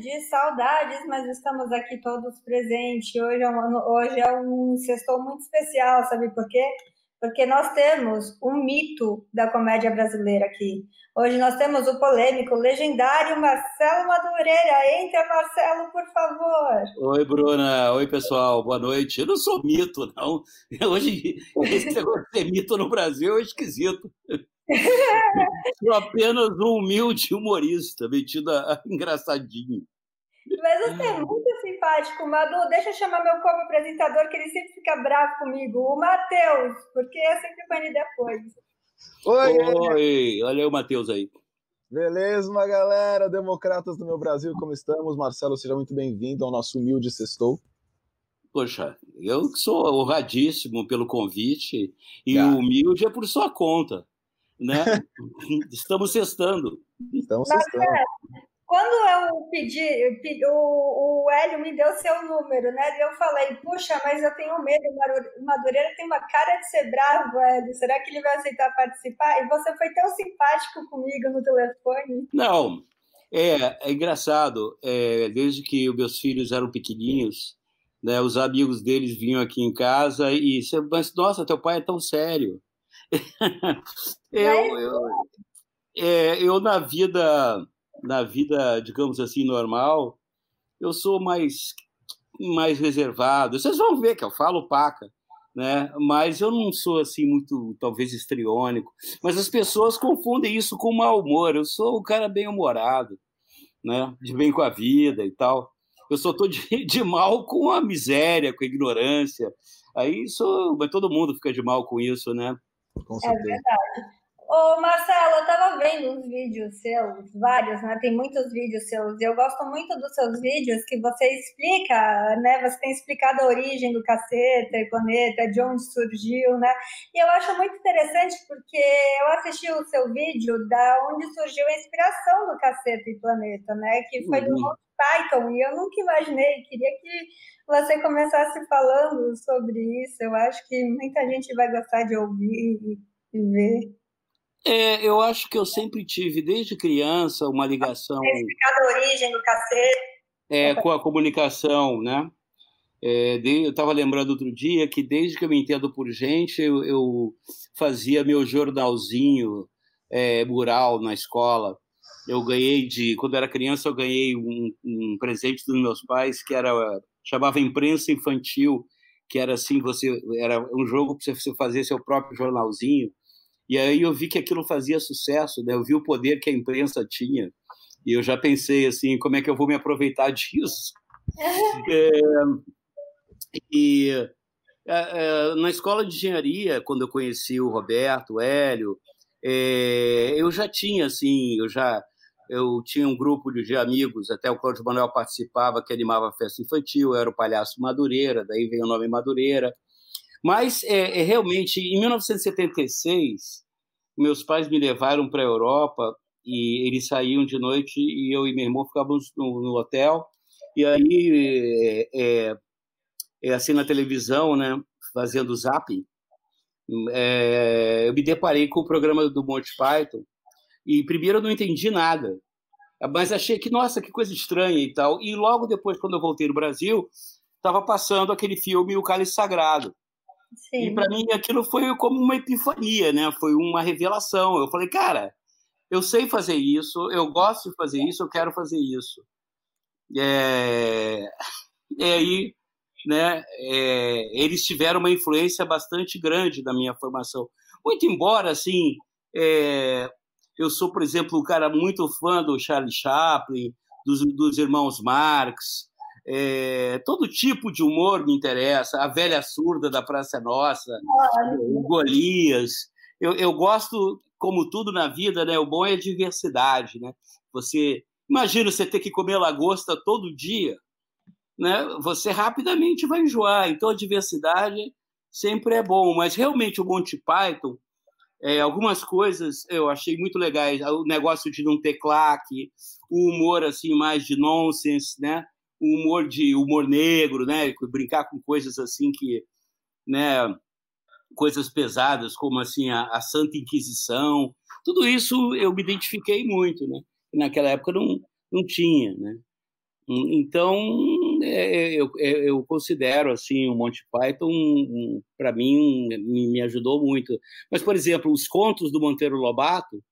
de saudades, mas estamos aqui todos presentes. Hoje é um, hoje é um sextou muito especial, sabe por quê? Porque nós temos um mito da comédia brasileira aqui. Hoje nós temos o polêmico, legendário Marcelo Madureira. Entra, Marcelo, por favor. Oi, Bruna. Oi, pessoal. Boa noite. Eu não sou mito, não. Hoje, esse negócio de ser mito no Brasil é esquisito. Sou apenas um humilde humorista, metido a engraçadinho. Mas você é muito simpático, Madu. Deixa eu chamar meu co-apresentador, que ele sempre fica bravo comigo. O Matheus, porque eu sempre banho depois. Oi, Oi, olha aí o Matheus aí. Beleza, galera, democratas do meu Brasil, como estamos? Marcelo, seja muito bem-vindo ao nosso humilde sextou. Poxa, eu sou honradíssimo pelo convite e o humilde é por sua conta, né? Estamos sextando. Estamos sextando. Quando eu pedi, o, o Hélio me deu seu número, né? E eu falei, puxa, mas eu tenho medo, o Madureira tem uma cara de ser bravo, Hélio. Será que ele vai aceitar participar? E você foi tão simpático comigo no telefone. Não, é, é engraçado. É, desde que os meus filhos eram pequenininhos, né, os amigos deles vinham aqui em casa e, mas nossa, teu pai é tão sério. eu, eu, é, eu na vida na vida, digamos assim, normal, eu sou mais, mais reservado. Vocês vão ver que eu falo paca, né? Mas eu não sou assim muito, talvez, estriônico. Mas as pessoas confundem isso com mau humor. Eu sou um cara bem humorado, né? De bem com a vida e tal. Eu só tô de, de mal com a miséria, com a ignorância. Aí mas todo mundo fica de mal com isso, né? Com é verdade. Ô, Marcelo, eu tava vendo uns vídeos seus, vários, né? Tem muitos vídeos seus, e eu gosto muito dos seus vídeos que você explica, né? Você tem explicado a origem do caceta e planeta, de onde surgiu, né? E eu acho muito interessante porque eu assisti o seu vídeo da onde surgiu a inspiração do caceta e planeta, né? Que foi uhum. do Monty Python, e eu nunca imaginei, queria que você começasse falando sobre isso. Eu acho que muita gente vai gostar de ouvir e ver. É, eu acho que eu sempre tive, desde criança, uma ligação. a origem do cacete. É, com a comunicação, né? É, eu estava lembrando outro dia que desde que eu me entendo por gente, eu, eu fazia meu jornalzinho é, mural na escola. Eu ganhei de, quando era criança, eu ganhei um, um presente dos meus pais que era chamava imprensa infantil, que era assim, você era um jogo para você fazer seu próprio jornalzinho. E aí eu vi que aquilo fazia sucesso, né? eu vi o poder que a imprensa tinha, e eu já pensei assim, como é que eu vou me aproveitar disso? é, e é, é, na escola de engenharia, quando eu conheci o Roberto, o Hélio, é, eu já tinha assim, eu já eu tinha um grupo de amigos, até o Cláudio Manuel participava, que animava a festa infantil, eu era o palhaço Madureira, daí veio o nome Madureira. Mas, é, é, realmente, em 1976, meus pais me levaram para a Europa e eles saíam de noite e eu e meu irmão ficávamos no, no hotel. E aí, é, é, é, assim na televisão, né, fazendo zapping, é, eu me deparei com o programa do Monty Python e primeiro eu não entendi nada, mas achei que, nossa, que coisa estranha e tal. E logo depois, quando eu voltei no Brasil, estava passando aquele filme O Cálice Sagrado. Sim. E para mim aquilo foi como uma epifania, né? Foi uma revelação. Eu falei, cara, eu sei fazer isso, eu gosto de fazer isso, eu quero fazer isso. É... E aí, né? É... Eles tiveram uma influência bastante grande na minha formação. Muito embora, assim, é... eu sou, por exemplo, um cara muito fã do Charlie Chaplin, dos, dos irmãos Marx, é, todo tipo de humor me interessa. A velha surda da Praça Nossa, o Golias. Eu, eu gosto, como tudo na vida, né? O bom é a diversidade, né? Você imagina você ter que comer lagosta todo dia, né? Você rapidamente vai enjoar. Então a diversidade sempre é bom. Mas realmente o Monty Python é, algumas coisas eu achei muito legais. O negócio de não ter claque, o humor assim mais de nonsense, né? Um humor de humor negro, né? Brincar com coisas assim que, né? coisas pesadas como assim a, a, Santa Inquisição, tudo isso eu me identifiquei muito, né? Naquela época não não tinha, né? Então é, eu, é, eu considero assim o Monty Python um, para mim um, me ajudou muito. Mas por exemplo os contos do Monteiro Lobato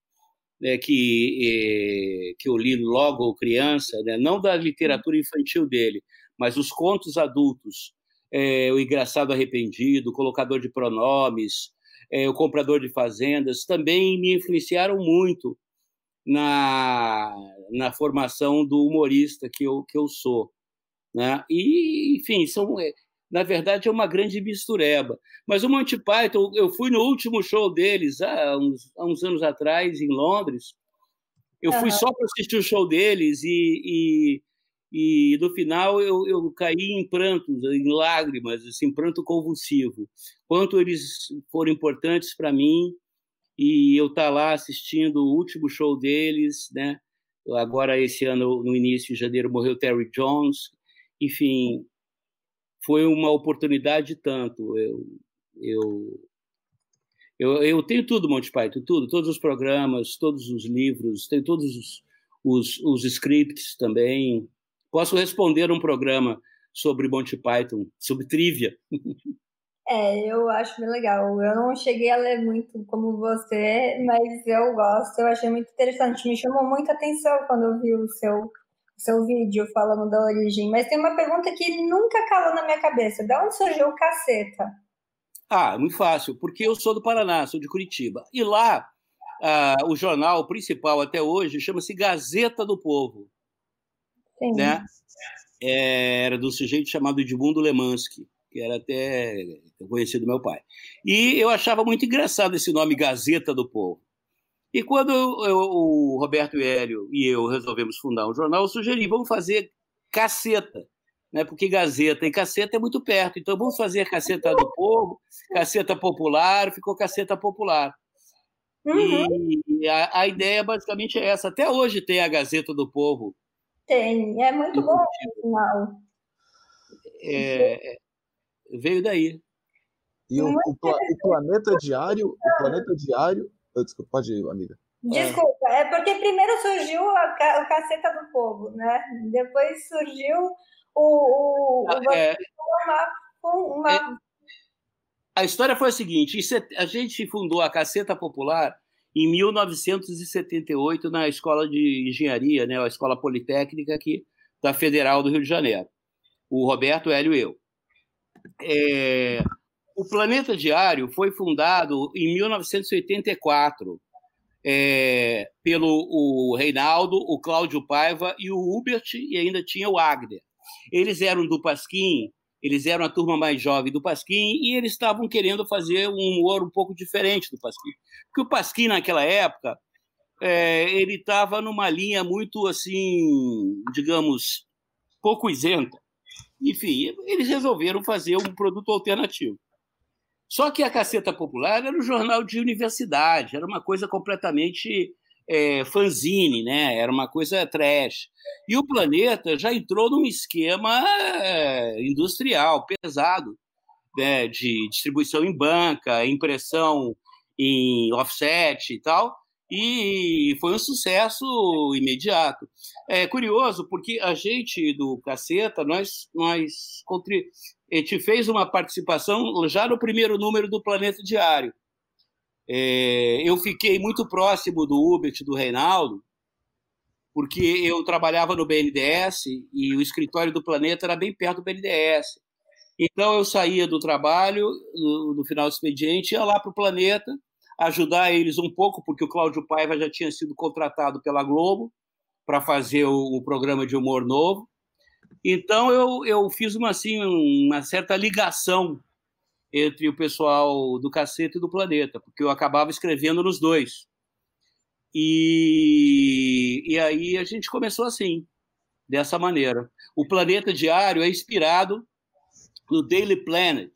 né, que que eu li logo criança, né? não da literatura infantil dele, mas os contos adultos é, o engraçado arrependido, o colocador de pronomes, é, o comprador de fazendas, também me influenciaram muito na, na formação do humorista que eu, que eu sou. Né? E, enfim, são, é, na verdade, é uma grande mistureba. Mas o Monty Python, eu fui no último show deles há uns, há uns anos atrás, em Londres. Eu fui uhum. só para assistir o show deles e, e e no final eu, eu caí em prantos, em lágrimas, assim, pranto convulsivo. Quanto eles foram importantes para mim e eu estar tá lá assistindo o último show deles, né? Agora esse ano no início de janeiro morreu Terry Jones, enfim, foi uma oportunidade tanto. Eu eu eu, eu tenho tudo, Monty Python, tudo, todos os programas, todos os livros, tenho todos os, os, os scripts também, Posso responder um programa sobre Monty Python, sobre trivia. É, eu acho bem legal. Eu não cheguei a ler muito como você, mas eu gosto, eu achei muito interessante. Me chamou muita atenção quando eu vi o seu, seu vídeo falando da origem. Mas tem uma pergunta que nunca calou na minha cabeça: de onde surgiu o caceta? Ah, muito fácil, porque eu sou do Paraná, sou de Curitiba. E lá, ah, o jornal principal até hoje chama-se Gazeta do Povo né? É, era do sujeito chamado Edmundo Lemansky, que era até conhecido meu pai. E eu achava muito engraçado esse nome Gazeta do Povo. E quando eu, o Roberto Hélio e eu resolvemos fundar um jornal, eu sugeri, vamos fazer caceta, né? porque Gazeta e caceta é muito perto. Então vamos fazer Caceta do Povo, Caceta Popular, ficou Caceta Popular. Uhum. E a, a, ideia basicamente é essa. Até hoje tem a Gazeta do Povo tem, é muito bom o final. É, veio daí. E o, o, o, planeta diário, o planeta diário. Desculpa, pode ir, amiga. Desculpa, é porque primeiro surgiu a, o caceta do povo, né? Depois surgiu o. o, o é, uma, uma... É, a história foi a seguinte: a gente fundou a Caceta Popular em 1978 na Escola de Engenharia, né, a Escola Politécnica aqui da Federal do Rio de Janeiro. O Roberto Hélio e eu. É, o Planeta Diário foi fundado em 1984 é, pelo o Reinaldo, o Cláudio Paiva e o Hubert, e ainda tinha o Agner. Eles eram do Pasquim eles eram a turma mais jovem do Pasquim e eles estavam querendo fazer um humor um pouco diferente do Pasquim. Porque o Pasquim, naquela época, é, ele estava numa linha muito, assim, digamos, pouco isenta. Enfim, eles resolveram fazer um produto alternativo. Só que a Caceta Popular era um jornal de universidade, era uma coisa completamente é, fanzine, né? era uma coisa trash. E o planeta já entrou num esquema é, industrial pesado, né? de distribuição em banca, impressão em offset e tal, e foi um sucesso imediato. É curioso porque a gente do Caceta, nós, nós a gente fez uma participação já no primeiro número do Planeta Diário. É, eu fiquei muito próximo do Hubert do Reinaldo, porque eu trabalhava no BNDES e o escritório do Planeta era bem perto do BNDES. Então eu saía do trabalho, no, no final do expediente, ia lá para o Planeta, ajudar eles um pouco, porque o Cláudio Paiva já tinha sido contratado pela Globo para fazer o, o, programa de humor novo. Então eu, eu fiz uma, assim, uma certa ligação entre o pessoal do Cacete e do Planeta, porque eu acabava escrevendo nos dois. E, e aí a gente começou assim, dessa maneira. O Planeta Diário é inspirado no Daily Planet,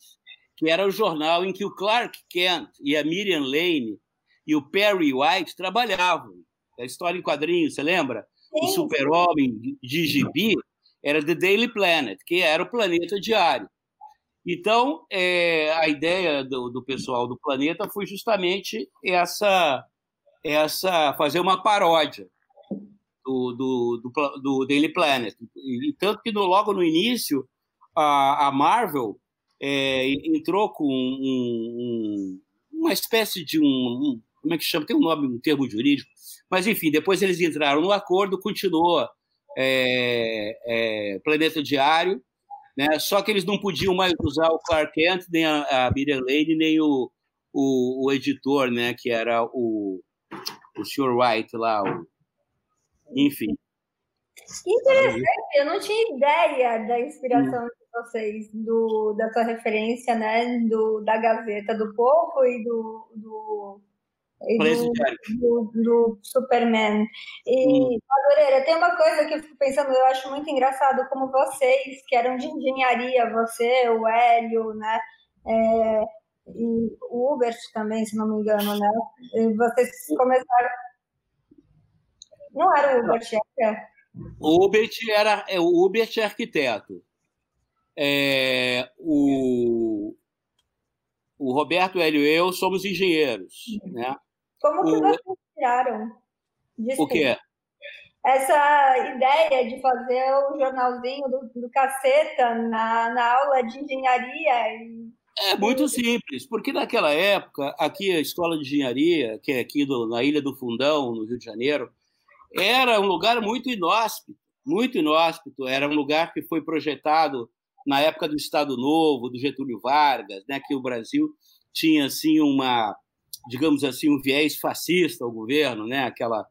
que era o jornal em que o Clark Kent e a Miriam Lane e o Perry White trabalhavam. A história em quadrinhos, você lembra? Sim. O super-homem de gibi era The Daily Planet, que era o Planeta Diário. Então, é, a ideia do, do, pessoal do planeta foi justamente essa, essa fazer uma paródia do, do, do, do Daily Planet. E, tanto que no, logo no início, a, a Marvel é, entrou com um, um, uma espécie de um, um, Como é que chama? Tem um nome, um termo jurídico. Mas, enfim, depois eles entraram no acordo, continuou é, é, Planeta Diário, né? Só que eles não podiam mais usar o Clark Kent, nem a, a Miriam Lane, nem o, o, o, editor, né? que era o, o Sr. White lá. O... Enfim. Interessante, eu não tinha ideia da inspiração hum. de vocês, do, da sua referência, né? Do, da Gazeta do Povo e do, do do, do, do, Superman. E, Madureira, tem uma coisa que eu fico pensando, eu acho muito engraçado, como vocês, que eram de engenharia, você, o Hélio, né? É, e o Hubert também, se não me engano, né? E vocês começaram. Não era o Hubert, era? O Hubert era é, o Hubert é arquiteto. É, o, o Roberto Hélio e eu somos engenheiros, né? Como que o... vocês tiraram? Desculpa. O quê? Essa ideia de fazer o jornalzinho do, do Caceta na, na aula de engenharia. E... É muito simples, porque naquela época, aqui a Escola de Engenharia, que é aqui do, na Ilha do Fundão, no Rio de Janeiro, era um lugar muito inóspito, muito inóspito. Era um lugar que foi projetado na época do Estado Novo, do Getúlio Vargas, né, que o Brasil tinha assim uma digamos assim, um viés fascista ao governo, né? Aquela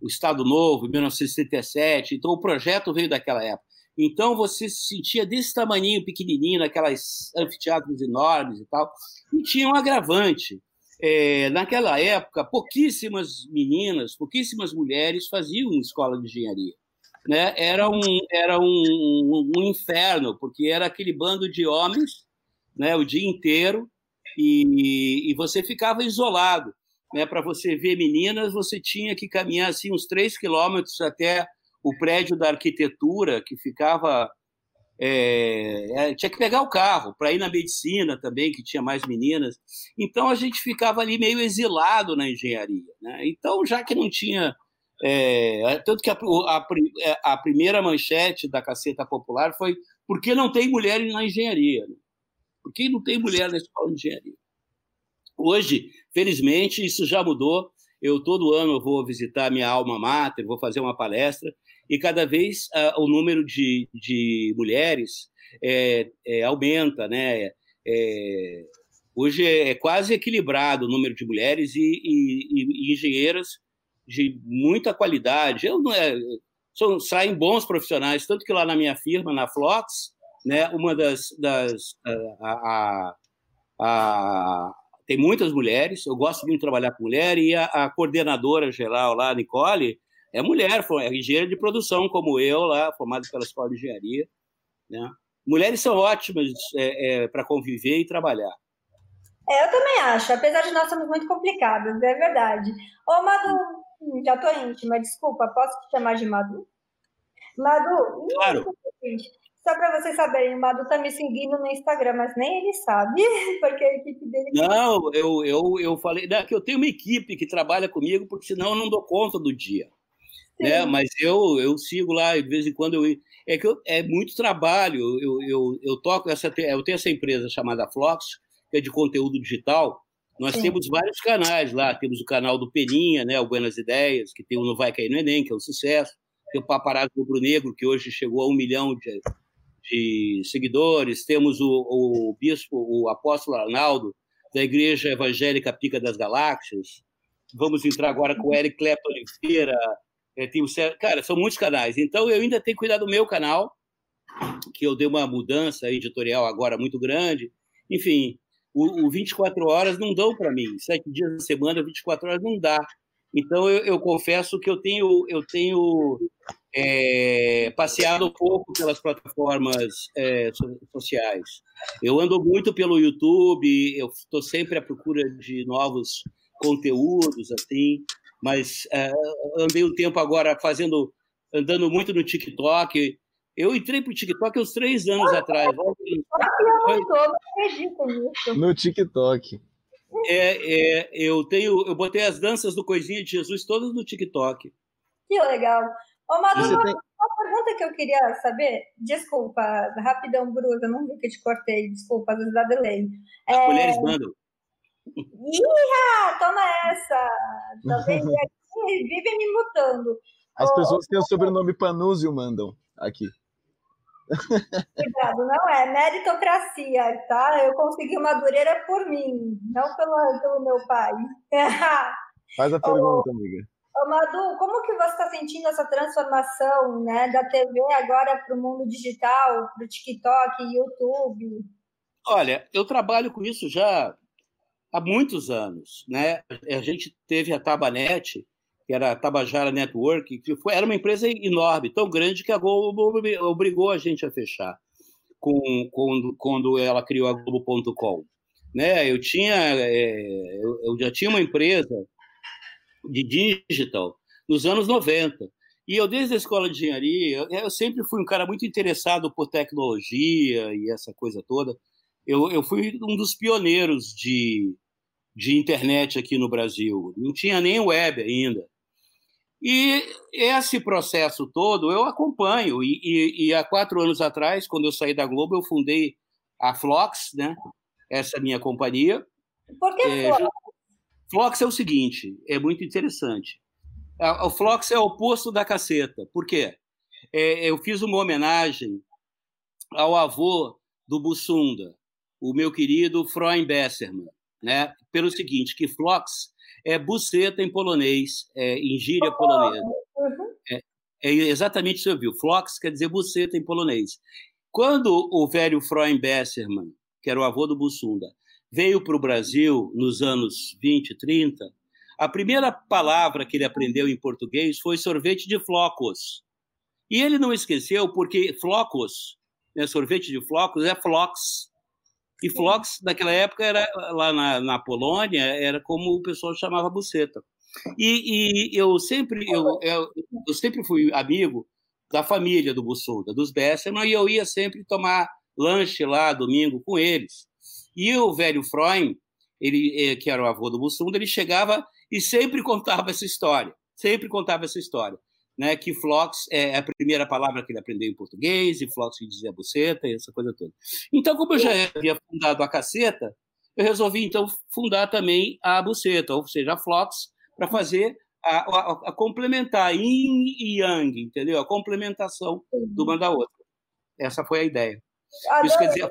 o Estado Novo, em 1977. Então, o projeto veio daquela época. Então, você se sentia desse tamanho pequenininho, naquelas anfiteatros enormes e tal. E tinha um agravante. É, naquela época, pouquíssimas meninas, pouquíssimas mulheres faziam escola de engenharia. Né? Era, um, era um, um, um inferno, porque era aquele bando de homens né, o dia inteiro, e, e você ficava isolado. Né? Para você ver meninas, você tinha que caminhar assim, uns três quilômetros até o prédio da arquitetura, que ficava. É, é, tinha que pegar o carro para ir na medicina também, que tinha mais meninas. Então a gente ficava ali meio exilado na engenharia. Né? Então, já que não tinha. É, tanto que a, a, a, primeira manchete da Caceta Popular foi por que não tem mulher na engenharia? Né? Por que não tem mulher na escola de engenharia? Hoje, felizmente, isso já mudou. Eu todo ano eu vou visitar minha alma mater, vou fazer uma palestra e cada vez uh, o número de, de mulheres é, é, aumenta, né? É, hoje é, quase equilibrado o número de mulheres e, e, e engenheiras de muita qualidade. Eu não é, são, saem bons profissionais, tanto que lá na minha firma, na Flox, né? Uma das, das a, a, a, tem muitas mulheres. Eu gosto muito de trabalhar com mulher e a, coordenadora geral lá, Nicole, é mulher, é engenheira de produção como eu lá, formada pela escola de engenharia, né? Mulheres são ótimas é, é, para conviver e trabalhar. É, eu também acho, apesar de nós sermos muito complicados, é verdade. Ô, Madu, já tô íntima, desculpa, posso te chamar de Madu? Madu, claro. Só para vocês saberem, o Madu tá me seguindo no Instagram, mas nem ele sabe, porque a equipe dele. Não, eu, eu, eu falei não, que eu tenho uma equipe que trabalha comigo, porque senão eu não dou conta do dia. Né? Mas eu, eu sigo lá, de vez em quando eu. É que eu, é muito trabalho. Eu, eu, eu toco essa. Eu tenho essa empresa chamada Flox, que é de conteúdo digital. Nós Sim. temos vários canais lá. Temos o canal do Peninha, né? O Buenas Ideias, que tem o Não Vai Cair no Enem, que é um sucesso. Tem o Paparazzo Rubro Negro, que hoje chegou a um milhão de, de seguidores, temos o, o bispo, o apóstolo Arnaldo, da Igreja Evangélica Pica das Galáxias. Vamos entrar agora com o Eric Clapton Oliveira. É, tem o, cara, são muitos canais. Então, eu ainda tenho que cuidar do meu canal, que eu dei uma mudança editorial agora muito grande. Enfim, o, o 24 horas não dão para mim. Sete dias na semana, 24 horas não dá. Então, eu, eu confesso que eu tenho, eu tenho é, passeado um pouco pelas plataformas é, sociais. Eu ando muito pelo YouTube, eu estou sempre à procura de novos conteúdos, assim, mas é, andei um tempo agora fazendo, andando muito no TikTok. Eu entrei para o TikTok uns três anos ah, atrás. Eu não acredito nisso. No TikTok. É, é, eu tenho, eu botei as danças do Coisinha de Jesus todas no TikTok. Que legal. Ô, Madu, uma, tem... uma, pergunta que eu queria saber, desculpa, rapidão, Bruno, eu não vi que te cortei, desculpa, às vezes dá delay. As é... mulheres mandam. Iha, toma essa! Tá? Vive me mutando. As pessoas que têm o sobrenome Panúzio mandam aqui. Cuidado, não é meritocracia, tá? Eu consegui madureira por mim, não pelo, pelo meu pai. Faz a pergunta, amiga. Madu, como que você está sentindo essa transformação né, da TV agora para o mundo digital, para o TikTok, YouTube? Olha, eu trabalho com isso já há muitos anos. Né? A gente teve a Tabanet, que era a Tabajara Network, que foi, era uma empresa enorme, tão grande que a Globo obrigou a gente a fechar com, quando, quando ela criou a Globo.com. Né? Eu tinha, é, eu, eu já tinha uma empresa de digital nos anos 90. E eu, desde a escola de engenharia, eu, sempre fui um cara muito interessado por tecnologia e essa coisa toda. Eu, eu fui um dos pioneiros de, de internet aqui no Brasil. Não tinha nem web ainda. E esse processo todo eu acompanho. E, e, e, há quatro anos atrás, quando eu saí da Globo, eu fundei a Flox, né? essa minha companhia. Por que é, Flox? Flox é o seguinte, é muito interessante. O Flox é o oposto da caceta. Por quê? É, eu fiz uma homenagem ao avô do Bussunda, o meu querido Freund Besserman, né? pelo seguinte, que Flox é buceta em polonês, é, em gíria polonesa. Uhum. É, é, exatamente isso que você viu. Flox quer dizer buceta em polonês. Quando o velho Freund Besserman, que era o avô do Bussunda, veio para o Brasil nos anos 20, 30, a primeira palavra que ele aprendeu em português foi sorvete de flocos. E ele não esqueceu porque flocos, né, sorvete de flocos, é flox. E flox, naquela época, era lá na, na Polônia, era como o pessoal chamava buceta. E, e eu sempre eu, eu, eu, sempre fui amigo da família do Bussunda, dos Besserman, e eu ia sempre tomar lanche lá domingo com eles. E o velho Freund, ele, eh, que era o avô do Bussunda, ele chegava e sempre contava essa história, sempre contava essa história né, que Flox é a primeira palavra que ele aprendeu em português, e Flox que dizia buceta, e essa coisa toda. Então, como eu já havia fundado a caceta, eu resolvi, então, fundar também a buceta, ou seja, a Flox, para fazer a, a, a, complementar, yin e yang, entendeu? A complementação de uma da outra. Essa foi a ideia. Isso quer dizer,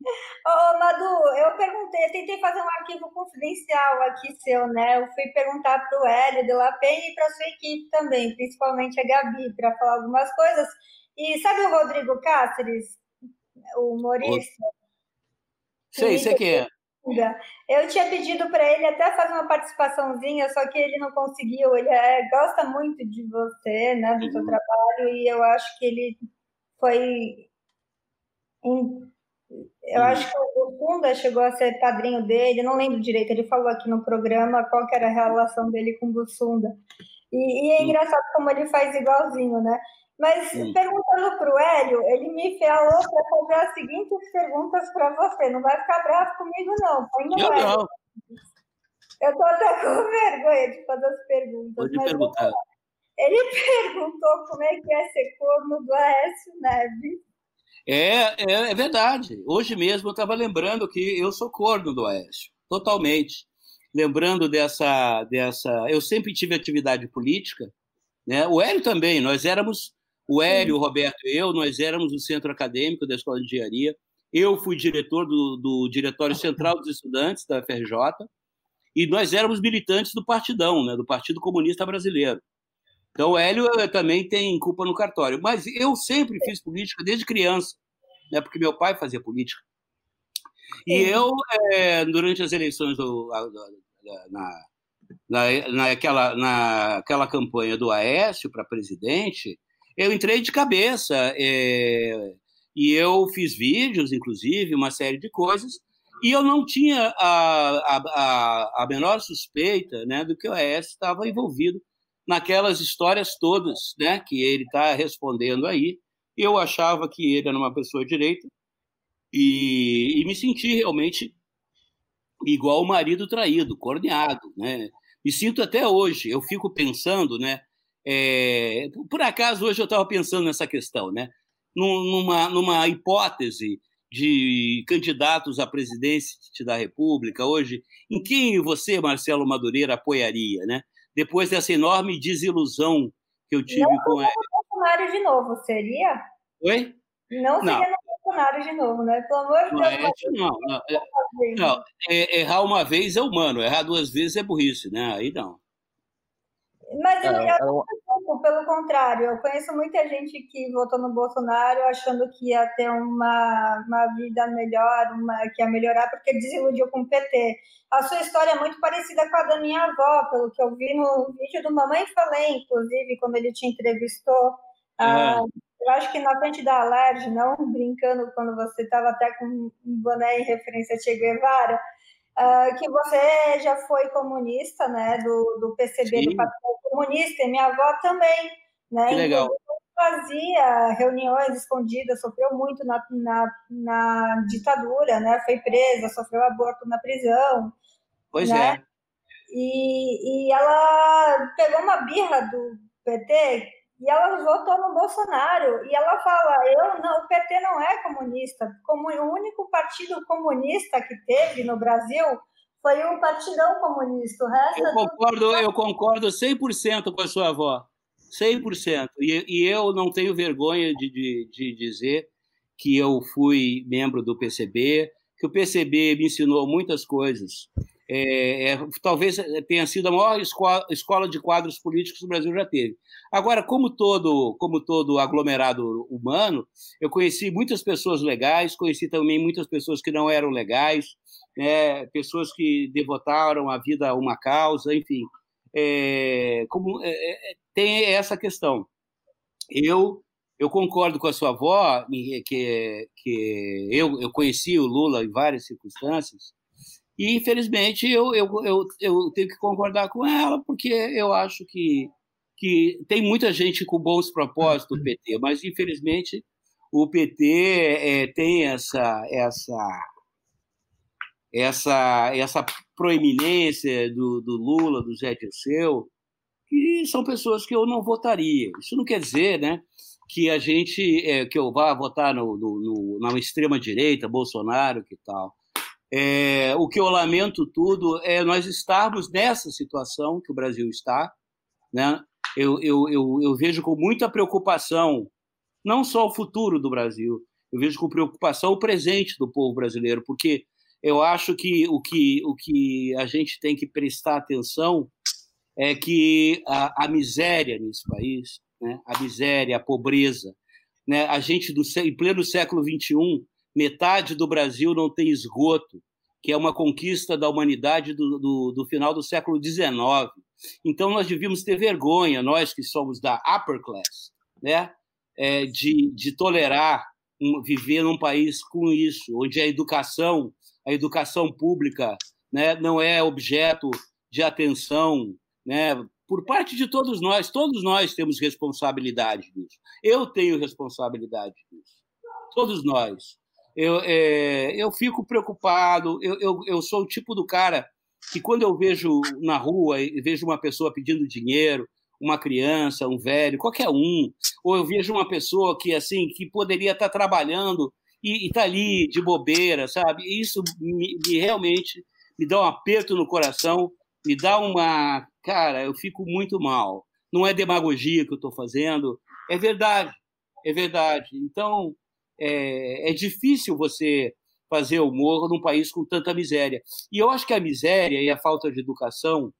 Ô, Madu, eu perguntei, eu tentei fazer um arquivo confidencial aqui seu, né? Eu fui perguntar para o Hélio de La Penha e para sua equipe também, principalmente a Gabi, para falar algumas coisas. E sabe o Rodrigo Cáceres, o humorista? Sei, sei quem é. Eu tinha pedido para ele até fazer uma participaçãozinha, só que ele não conseguiu. Ele é, gosta muito de você, né, do seu uhum. trabalho, e eu acho que ele foi eu acho que o Funda chegou a ser padrinho dele, não lembro direito, ele falou aqui no programa qual que era a relação dele com o Bussunda. E, e é engraçado como ele faz igualzinho, né? Mas Sim. perguntando para o Hélio, ele me falou para fazer as seguintes perguntas para você. Não vai ficar bravo comigo, não. Põe no Eu Hélio. não. Eu estou até com vergonha de fazer as perguntas. Pode perguntar. Ele perguntou como é que é ser corno do Aécio Neves. É, é, é verdade. Hoje mesmo eu estava lembrando que eu sou corno do Oeste, totalmente. Lembrando dessa, dessa. Eu sempre tive atividade política, né? O Hélio também, nós éramos. O Hélio, o Roberto e eu, nós éramos o centro acadêmico da Escola de Engenharia. Eu fui diretor do, do Diretório Central dos Estudantes da FRJ e nós éramos militantes do Partidão, né, do Partido Comunista Brasileiro. Então, o Hélio eh, também tem culpa no cartório. Mas eu sempre fiz política desde criança, né, porque meu pai fazia política. E eu, é, durante as eleições do, na, na, naquela, naquela campanha do Aécio para presidente, eu entrei de cabeça. É, e eu fiz vídeos, inclusive, uma série de coisas, e eu não tinha a, a, a menor suspeita né, do que o Aécio estava envolvido naquelas histórias todas né, que ele está respondendo aí Eu achava que ele era uma pessoa direita e, e me senti realmente igual o marido traído, corneado, né? Me sinto até hoje. Eu fico pensando, né? É, por acaso hoje eu estava pensando nessa questão, né? Numa, numa hipótese de candidatos à presidência da República hoje, em quem você, Marcelo Madureira, apoiaria, né? Depois dessa enorme desilusão que eu tive não com ele. Não Bolsonaro de novo, seria? Oi? Não seria não. no Bolsonaro de novo, né? Pelo amor de Deus. É, não, não, é, não é, errar uma vez é humano, errar duas vezes é burrice, né? Aí não. Mas eu, é, eu, eu, pelo contrário, eu conheço muita gente que votou no Bolsonaro achando que ia ter uma, uma vida melhor, uma, que ia melhorar, porque desiludiu com o PT. A sua história é muito parecida com a da minha avó, pelo que eu vi no vídeo do Mamãe Falei, inclusive, quando ele te entrevistou. Ah, eu acho que na frente da Alerj, não brincando quando você estava até com um boné em referência a Che Guevara, uh, que você já foi comunista, né, do, do PCB, Sim. do Partido Comunista, e minha avó também, né? Que legal. fazia reuniões escondidas, sofreu muito na, na, na, ditadura, né? Foi presa, sofreu aborto na prisão. Pois né? é. E, e ela pegou uma birra do PT e ela votou no Bolsonaro. E ela fala: eu não, o PT não é comunista. Como o único partido comunista que teve no Brasil foi o Partidão Comunista. O resto eu concordo, tudo... eu concordo 100% com a sua avó. 100%. E, e eu não tenho vergonha de, de, de dizer que eu fui membro do PCB, que o PCB me ensinou muitas coisas é, é, talvez tenha sido a maior escola, escola, de quadros políticos que o Brasil já teve. Agora, como todo, como todo aglomerado humano, eu conheci muitas pessoas legais, conheci também muitas pessoas que não eram legais, né, pessoas que devotaram a vida a uma causa, enfim. É, como, é, é, tem essa questão. Eu eu concordo com a sua avó que, que eu, eu conheci o Lula em várias circunstâncias e, infelizmente, eu, eu, eu, eu tenho que concordar com ela, porque eu acho que, que tem muita gente com bons propósitos do PT, mas, infelizmente, o PT é, tem essa, essa, essa, essa proeminência do, do Lula, do Zé Dirceu, que são pessoas que eu não votaria. Isso não quer dizer né, que a gente é, que eu vá votar no, no, no, na extrema direita, Bolsonaro, que tal. É, o que eu lamento tudo é nós estarmos nessa situação que o Brasil está. Né? Eu, eu, eu, eu vejo com muita preocupação, não só o futuro do Brasil, eu vejo com preocupação o presente do povo brasileiro, porque eu acho que o que, o que a gente tem que prestar atenção é que a, a miséria nesse país, né? a miséria, a pobreza, né? a gente do, em pleno século XXI metade do Brasil não tem esgoto, que é uma conquista da humanidade do, do, do final do século XIX. Então, nós devíamos ter vergonha, nós que somos da upper class, né, é, de, de tolerar um, viver num país com isso, onde a educação, a educação pública, né, não é objeto de atenção, né, por parte de todos nós, todos nós temos responsabilidade nisso. Eu tenho responsabilidade nisso. Todos nós eu, é, eu fico preocupado. Eu, eu, eu sou o tipo do cara que, quando eu vejo na rua e vejo uma pessoa pedindo dinheiro, uma criança, um velho, qualquer um, ou eu vejo uma pessoa que assim que poderia estar trabalhando e está ali de bobeira, sabe? Isso me, me, realmente me dá um aperto no coração, me dá uma, cara, eu fico muito mal. Não é demagogia que eu estou fazendo, é verdade, é verdade. Então é, é difícil você fazer humor num país com tanta miséria. E eu acho que a miséria e a falta de educação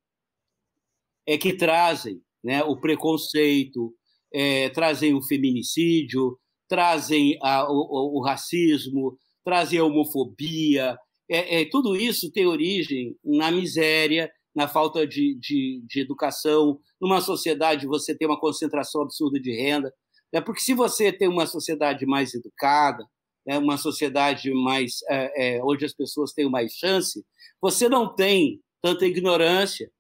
é que trazem né, o preconceito, é, trazem o feminicídio, trazem a, o, o, racismo, trazem a homofobia. É, é, tudo isso tem origem na miséria, na falta de, de, de educação. Numa sociedade, você tem uma concentração absurda de renda. Né? Porque se você tem uma sociedade mais educada, né? uma sociedade mais é, é, onde as pessoas têm mais chance, você não tem tanta ignorância.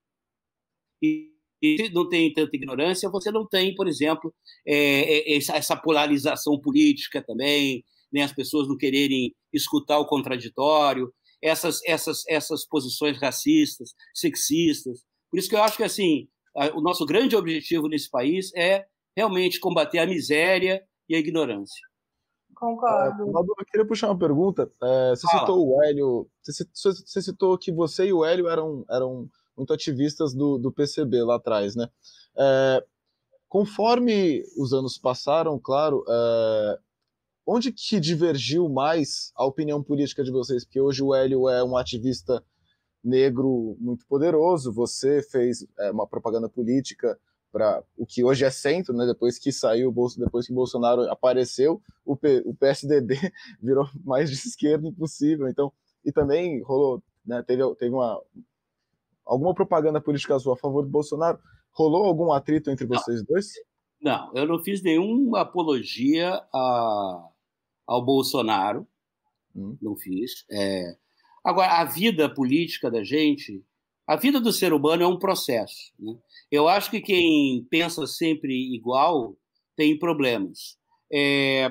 E, E não tem tanta ignorância, você não tem, por exemplo, é, essa polarização política também, né? as pessoas não quererem escutar o contraditório, essas, essas, essas posições racistas, sexistas. Por isso que eu acho que assim o nosso grande objetivo nesse país é realmente combater a miséria e a ignorância. Concordo. É, eu queria puxar uma pergunta. É, você Fala. citou o Hélio. Você, você, citou que você e o Hélio eram, eram muito ativistas do, do PCB lá atrás, né? É, conforme os anos passaram, claro, é, onde que divergiu mais a opinião política de vocês? Porque hoje o Hélio é um ativista negro muito poderoso, você fez uma propaganda política para o que hoje é centro, né? Depois que saiu, depois que Bolsonaro apareceu, o, P, o PSDB virou mais de esquerda impossível. Então, e também rolou, né? Teve, teve uma alguma propaganda política sua a favor do Bolsonaro. Rolou algum atrito entre vocês não, dois? Não, eu não fiz nenhuma apologia a, ao Bolsonaro. Hum. Não fiz. É... Agora, a vida política da gente, a vida do ser humano é um processo. Né? Eu acho que quem pensa sempre igual tem problemas. É,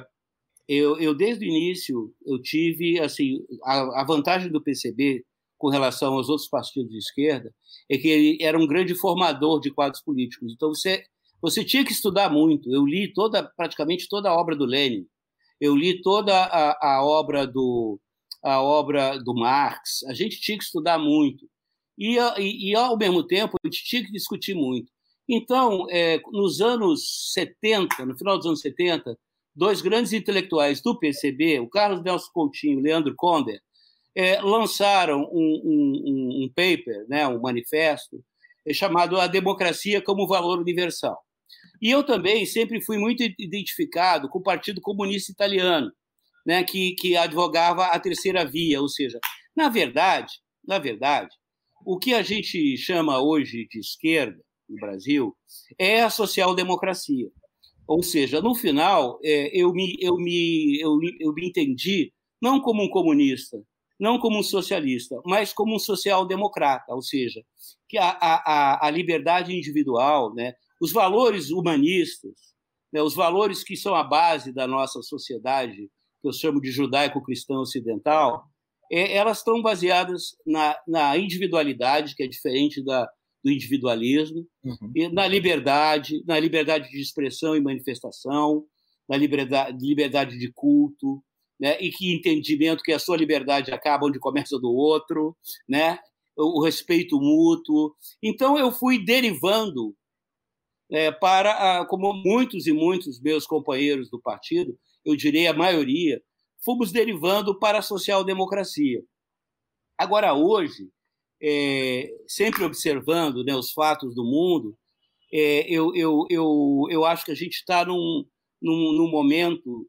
eu, eu, desde o início, eu tive assim a, a, vantagem do PCB com relação aos outros partidos de esquerda é que ele era um grande formador de quadros políticos. Então você você tinha que estudar muito. Eu li toda praticamente toda a obra do Lenin. Eu li toda a, a obra do a obra do Marx. A gente tinha que estudar muito. E, e, e, ao mesmo tempo, a gente tinha que discutir muito. Então, é, nos anos 70, no final dos anos 70, dois grandes intelectuais do PCB, o Carlos Nelson Coutinho e o Leandro Conder, é, lançaram um, um, um, paper, né, um manifesto, é, chamado A Democracia como Valor Universal. E eu também sempre fui muito identificado com o Partido Comunista Italiano, né, que, que advogava a terceira via, ou seja, na verdade, na verdade, o que a gente chama hoje de esquerda no Brasil é a social-democracia. Ou seja, no final, é, eu, me, eu, me, eu, eu me entendi não como um comunista, não como um socialista, mas como um social-democrata, ou seja, que a, a, a liberdade individual, né, os valores humanistas, né, os valores que são a base da nossa sociedade, que eu chamo de judaico-cristã ocidental, elas estão baseadas na, na, individualidade, que é diferente da, do individualismo, uhum. e na liberdade, na liberdade de expressão e manifestação, na liberdade, liberdade de culto, né? e que entendimento que a sua liberdade acaba onde começa do outro, né? o, o respeito mútuo. Então, eu fui derivando é, para, como muitos e muitos meus companheiros do partido, eu direi a maioria, fomos derivando para a social-democracia. Agora, hoje, é, sempre observando né, os fatos do mundo, é, eu, eu, eu, eu acho que a gente está num, num, num, momento,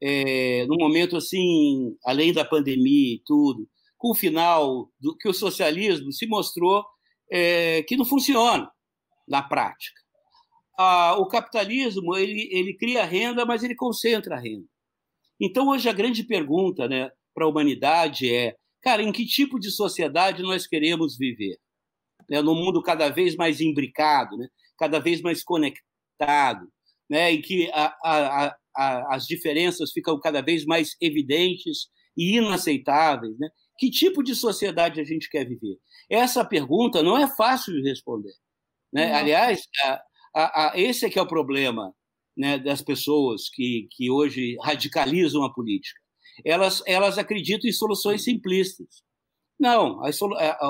é, num momento assim, além da pandemia e tudo, com o final do que o socialismo se mostrou é, que não funciona na prática. Ah, o capitalismo ele, ele cria renda, mas ele concentra a renda. Então, hoje, a grande pergunta né, para a humanidade é: cara, em que tipo de sociedade nós queremos viver? Né, num mundo cada vez mais imbricado, né, cada vez mais conectado, né, em que a, a, a, as diferenças ficam cada vez mais evidentes e inaceitáveis. Né? Que tipo de sociedade a gente quer viver? Essa pergunta não é fácil de responder. Né? Aliás, esse é que é o problema né, das pessoas que, que hoje radicalizam a política. Elas, elas acreditam em soluções simplistas. Não, as,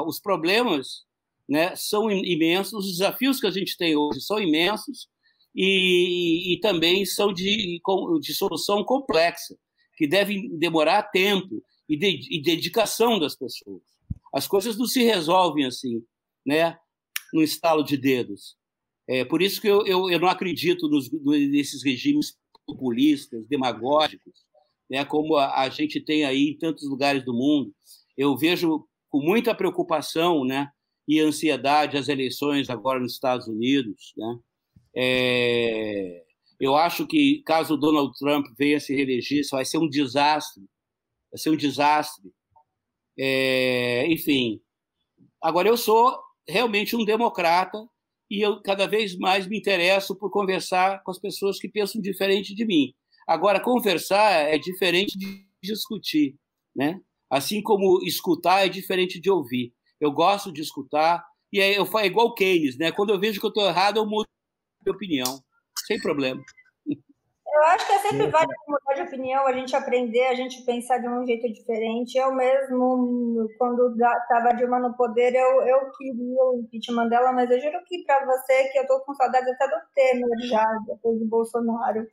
os problemas né, são imensos, os desafios que a gente tem hoje são imensos e, e também são de, de solução complexa, que devem demorar tempo e, de, e dedicação das pessoas. As coisas não se resolvem assim, né, no estalo de dedos. É, por isso que eu, eu, eu não acredito nos, nesses regimes populistas, demagógicos, né, como a, a, gente tem aí em tantos lugares do mundo. Eu vejo com muita preocupação né, e ansiedade as eleições agora nos Estados Unidos. Né? É, eu acho que, caso o Donald Trump venha se reeleger, isso vai ser um desastre. Vai ser um desastre. É, enfim. Agora, eu sou realmente um democrata e eu cada vez mais me interesso por conversar com as pessoas que pensam diferente de mim. Agora, conversar é diferente de discutir, né? Assim como escutar é diferente de ouvir. Eu gosto de escutar e aí eu faço igual Keynes, né? Quando eu vejo que eu estou errado, eu mudo de opinião, sem problema. Eu acho que é sempre válido mudar de opinião, a gente aprender, a gente pensar de um jeito diferente. Eu mesmo, quando estava Dilma no poder, eu, eu queria o impeachment dela, mas eu juro que para você que eu estou com saudade até do Temer já, depois do Bolsonaro.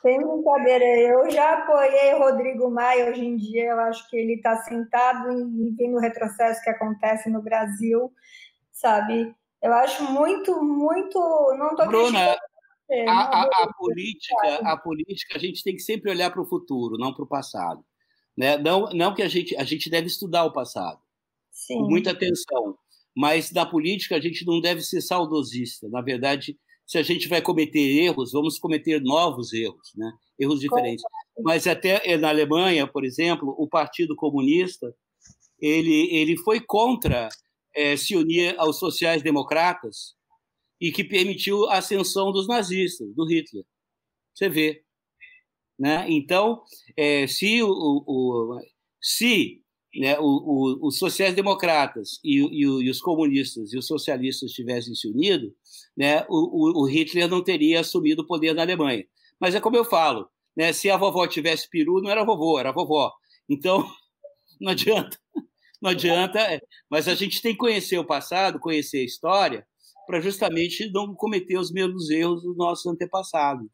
Sem brincadeira, eu já apoiei Rodrigo Maia hoje em dia, eu acho que ele está sentado e vendo o retrocesso que acontece no Brasil, sabe? Eu acho muito, muito. Não estou Bruna, é, a, a, a, política, a política, a gente tem que sempre olhar para o futuro, não para o passado. Né? Não, não que a gente, a gente deve estudar o passado, Sim. com muita atenção, mas na política a gente não deve ser saudosista. Na verdade, se a gente vai cometer erros, vamos cometer novos erros, né? erros diferentes. Mas até eh, na Alemanha, por exemplo, o Partido Comunista ele, ele foi contra é, se unir aos sociais-democratas e que permitiu a ascensão dos nazistas, do Hitler. Você vê. Né? Então, é, se, o, o se né, o, os sociais-democratas e, e, e, os comunistas e os socialistas tivessem se unido, né, o, Hitler não teria assumido o poder na Alemanha. Mas é como eu falo, né, se a vovó tivesse peru, não era vovô, era vovó. Então, não adianta. Não adianta, é, mas a gente tem que conhecer o passado, conhecer a história, para justamente não cometer os mesmos erros dos nossos antepassados.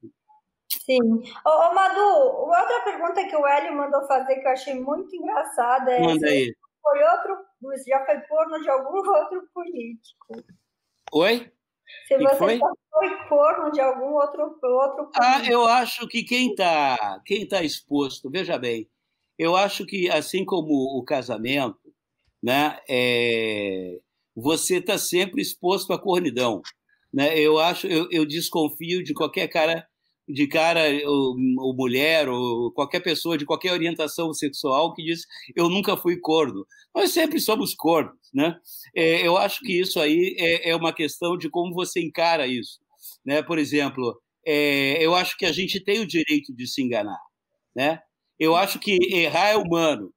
Sim. Ô, ô, Madu, outra pergunta que o Hélio mandou fazer que eu achei muito engraçada é Manda aí. foi outro, já foi corno de algum outro político. Oi? Se você foi? foi corno de algum outro, outro político. Ah, eu acho que quem está quem tá exposto, veja bem, eu acho que assim como o casamento, né, é, você está sempre exposto à cornidão. Né? Eu acho, eu, eu desconfio de qualquer cara, de cara ou, ou, mulher ou qualquer pessoa de qualquer orientação sexual que diz eu nunca fui corno. Nós sempre somos cornos, né? É, eu acho que isso aí é, é, uma questão de como você encara isso, né? Por exemplo, é, eu acho que a gente tem o direito de se enganar, né? Eu acho que errar é humano.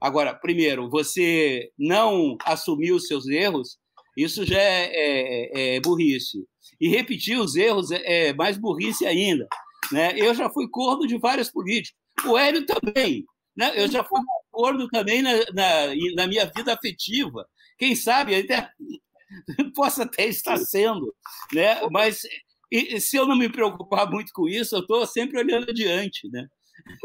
Agora, primeiro, você não assumir os seus erros, isso já é, é, é burrice. E repetir os erros é, é, mais burrice ainda. Né? Eu já fui corno de vários políticos. O Hélio também. Né? Eu já fui corno também na, na, na minha vida afetiva. Quem sabe até possa até estar sendo. Né? Mas e, se eu não me preocupar muito com isso, eu estou sempre olhando adiante. Né?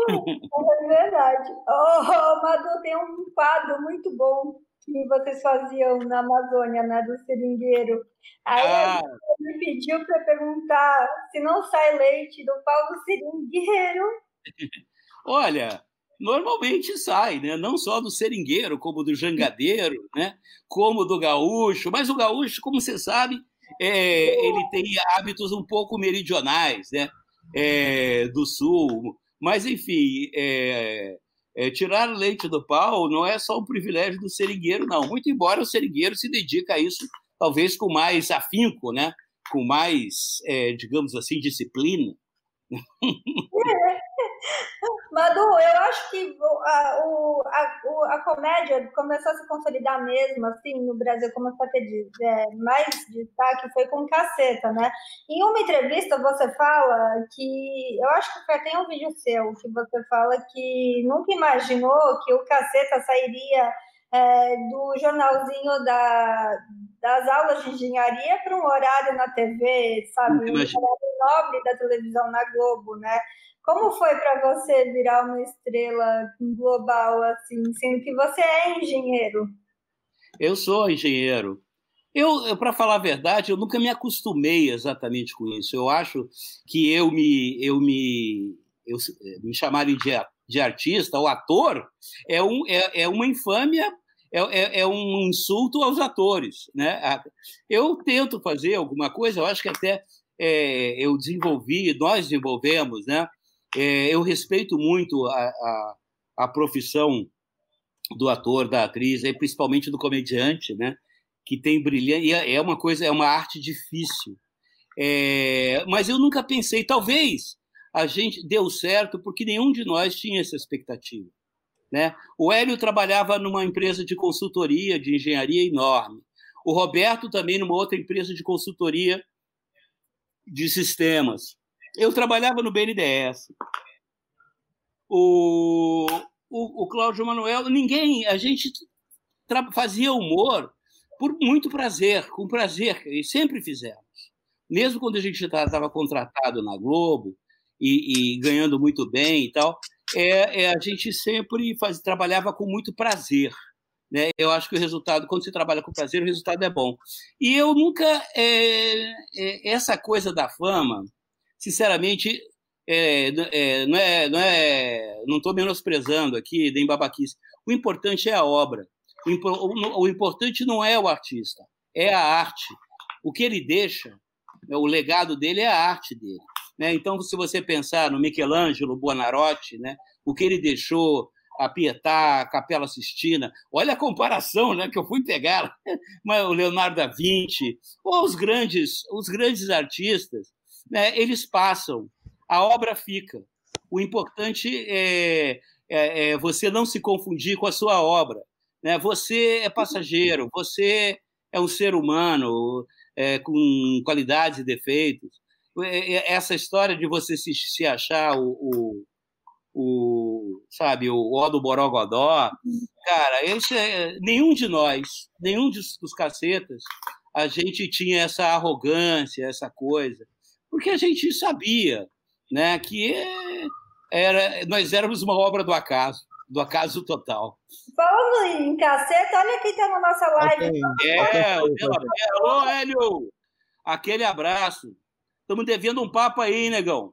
É verdade. Oh, Madu, tem um quadro muito bom que vocês faziam na Amazônia, né, do seringueiro. Aí ah. me pediu para perguntar se não sai leite do pau do seringueiro. Olha, normalmente sai, né? Não só do seringueiro, como do jangadeiro, né? Como do gaúcho. Mas o gaúcho, como você sabe, é, ele tem hábitos um pouco meridionais, né? É, do sul, mas, enfim, é, é, tirar leite do pau não é só um privilégio do seringueiro, não. Muito embora o seringueiro se dedique a isso, talvez com mais afinco, né? com mais, é, digamos assim, disciplina. Madu, eu acho que a, o, a, a comédia começou a se consolidar mesmo, assim, no Brasil, começou a ter é, mais destaque, foi com caceta, né? Em uma entrevista você fala que, eu acho que até um vídeo seu, que você fala que nunca imaginou que o caceta sairia é, do jornalzinho da, das aulas de engenharia para um horário na TV, sabe? Um horário nobre da televisão na Globo, né? Como foi para você virar uma estrela global assim, sendo que você é engenheiro? Eu sou engenheiro. Eu, para falar a verdade, eu nunca me acostumei exatamente com isso. Eu acho que eu me, eu me, eu, me chamarem de, de artista ou ator é, um, é, é uma infâmia é, é, é, um insulto aos atores. Né? Eu tento fazer alguma coisa, eu acho que até é, eu desenvolvi, nós desenvolvemos, né? É, eu respeito muito a, a, a, profissão do ator, da atriz, e principalmente do comediante, né? que tem brilhante. É uma coisa, é uma arte difícil. É, mas eu nunca pensei, talvez a gente deu certo porque nenhum de nós tinha essa expectativa. Né? O Hélio trabalhava numa empresa de consultoria, de engenharia enorme. O Roberto também numa outra empresa de consultoria de sistemas. Eu trabalhava no BNDES. O, o, o Cláudio Manuel, ninguém, a gente fazia humor por muito prazer, com prazer, e sempre fizemos. Mesmo quando a gente estava contratado na Globo e, e ganhando muito bem e tal, é, é, a gente sempre faz, trabalhava com muito prazer. Né? Eu acho que o resultado, quando você trabalha com prazer, o resultado é bom. E eu nunca. É, é, essa coisa da fama, sinceramente, é, é, não é. Não é, não estou menosprezando aqui, nem babaquice. O importante é a obra. O, o, o importante não é o artista, é a arte. O que ele deixa, o legado dele é a arte dele. Né? Então, se você pensar no Michelangelo Buonarroti, né? o que ele deixou, a Pietà, a Capela Sistina, olha a comparação né, que eu fui pegar, o Leonardo da Vinci, ou os grandes, os grandes artistas, né, eles passam, a obra fica. O importante é, é, é você não se confundir com a sua obra. Né? Você é passageiro, você é um ser humano é, com qualidades e defeitos. É, é, essa história de você se, se achar o, o, o sabe o O do Borogodó, cara, esse é, nenhum de nós, nenhum dos, dos cacetas, a gente tinha essa arrogância, essa coisa, porque a gente sabia, né, que era, nós éramos uma obra do acaso, do acaso total. Falando em caceta, olha quem está na nossa live. Okay. É, alô, Hélio! Aquele abraço. Estamos devendo um papo aí, negão.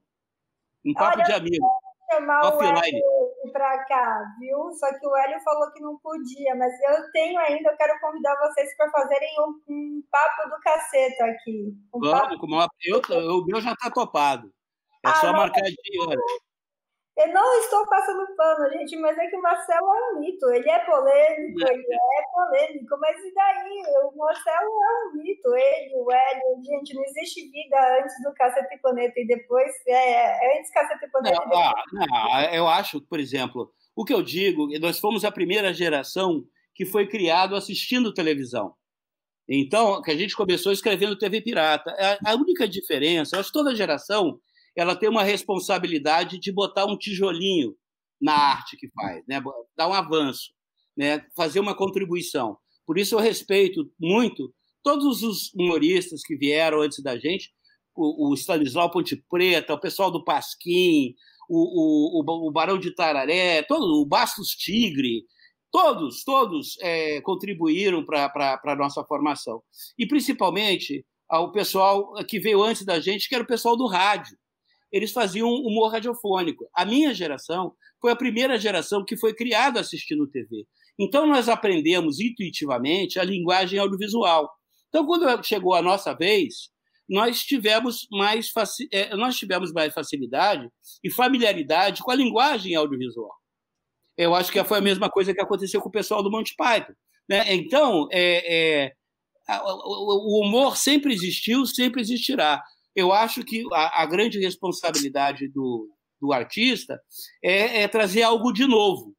Um papo Olha, de amigo. chamar Offline. o Hélio para cá, viu? Só que o Hélio falou que não podia, mas eu tenho ainda, eu quero convidar vocês para fazerem um, um, papo do caceta aqui. Um Vamos, papo... como eu, eu, o meu já está topado. É ah, só marcar de hora. Eu não estou passando pano, gente, mas é que o Marcelo é um mito. Ele é polêmico, ele é polêmico, mas e daí? O Marcelo é um mito. Ele, o Hélio, gente, não existe vida antes do Cacete Planeta e depois. É, antes Cacete Planeta não, ah, não, eu acho, por exemplo, o que eu digo, nós fomos a primeira geração que foi criado assistindo televisão. Então, que a gente começou escrevendo TV Pirata. A única diferença, eu acho que toda geração ela tem uma responsabilidade de botar um tijolinho na arte que faz, né? dar um avanço, né? fazer uma contribuição. Por isso eu respeito muito todos os humoristas que vieram antes da gente, o, o Stanislau Ponte Preta, o pessoal do Pasquim, o, o, o Barão de Tararé, todo, o Bastos Tigre, todos, todos é, contribuíram para a nossa formação. E principalmente ao pessoal que veio antes da gente, que era o pessoal do rádio eles faziam humor radiofônico. A minha geração foi a primeira geração que foi criada assistindo TV. Então, nós aprendemos intuitivamente a linguagem audiovisual. Então, quando chegou a nossa vez, nós tivemos mais. É, nós tivemos mais facilidade e familiaridade com a linguagem audiovisual. Eu acho que foi a mesma coisa que aconteceu com o pessoal do Monty Python. Né? Então, é, é, o humor sempre existiu, sempre existirá eu acho que a, a grande responsabilidade do, do artista é, é, trazer algo de novo,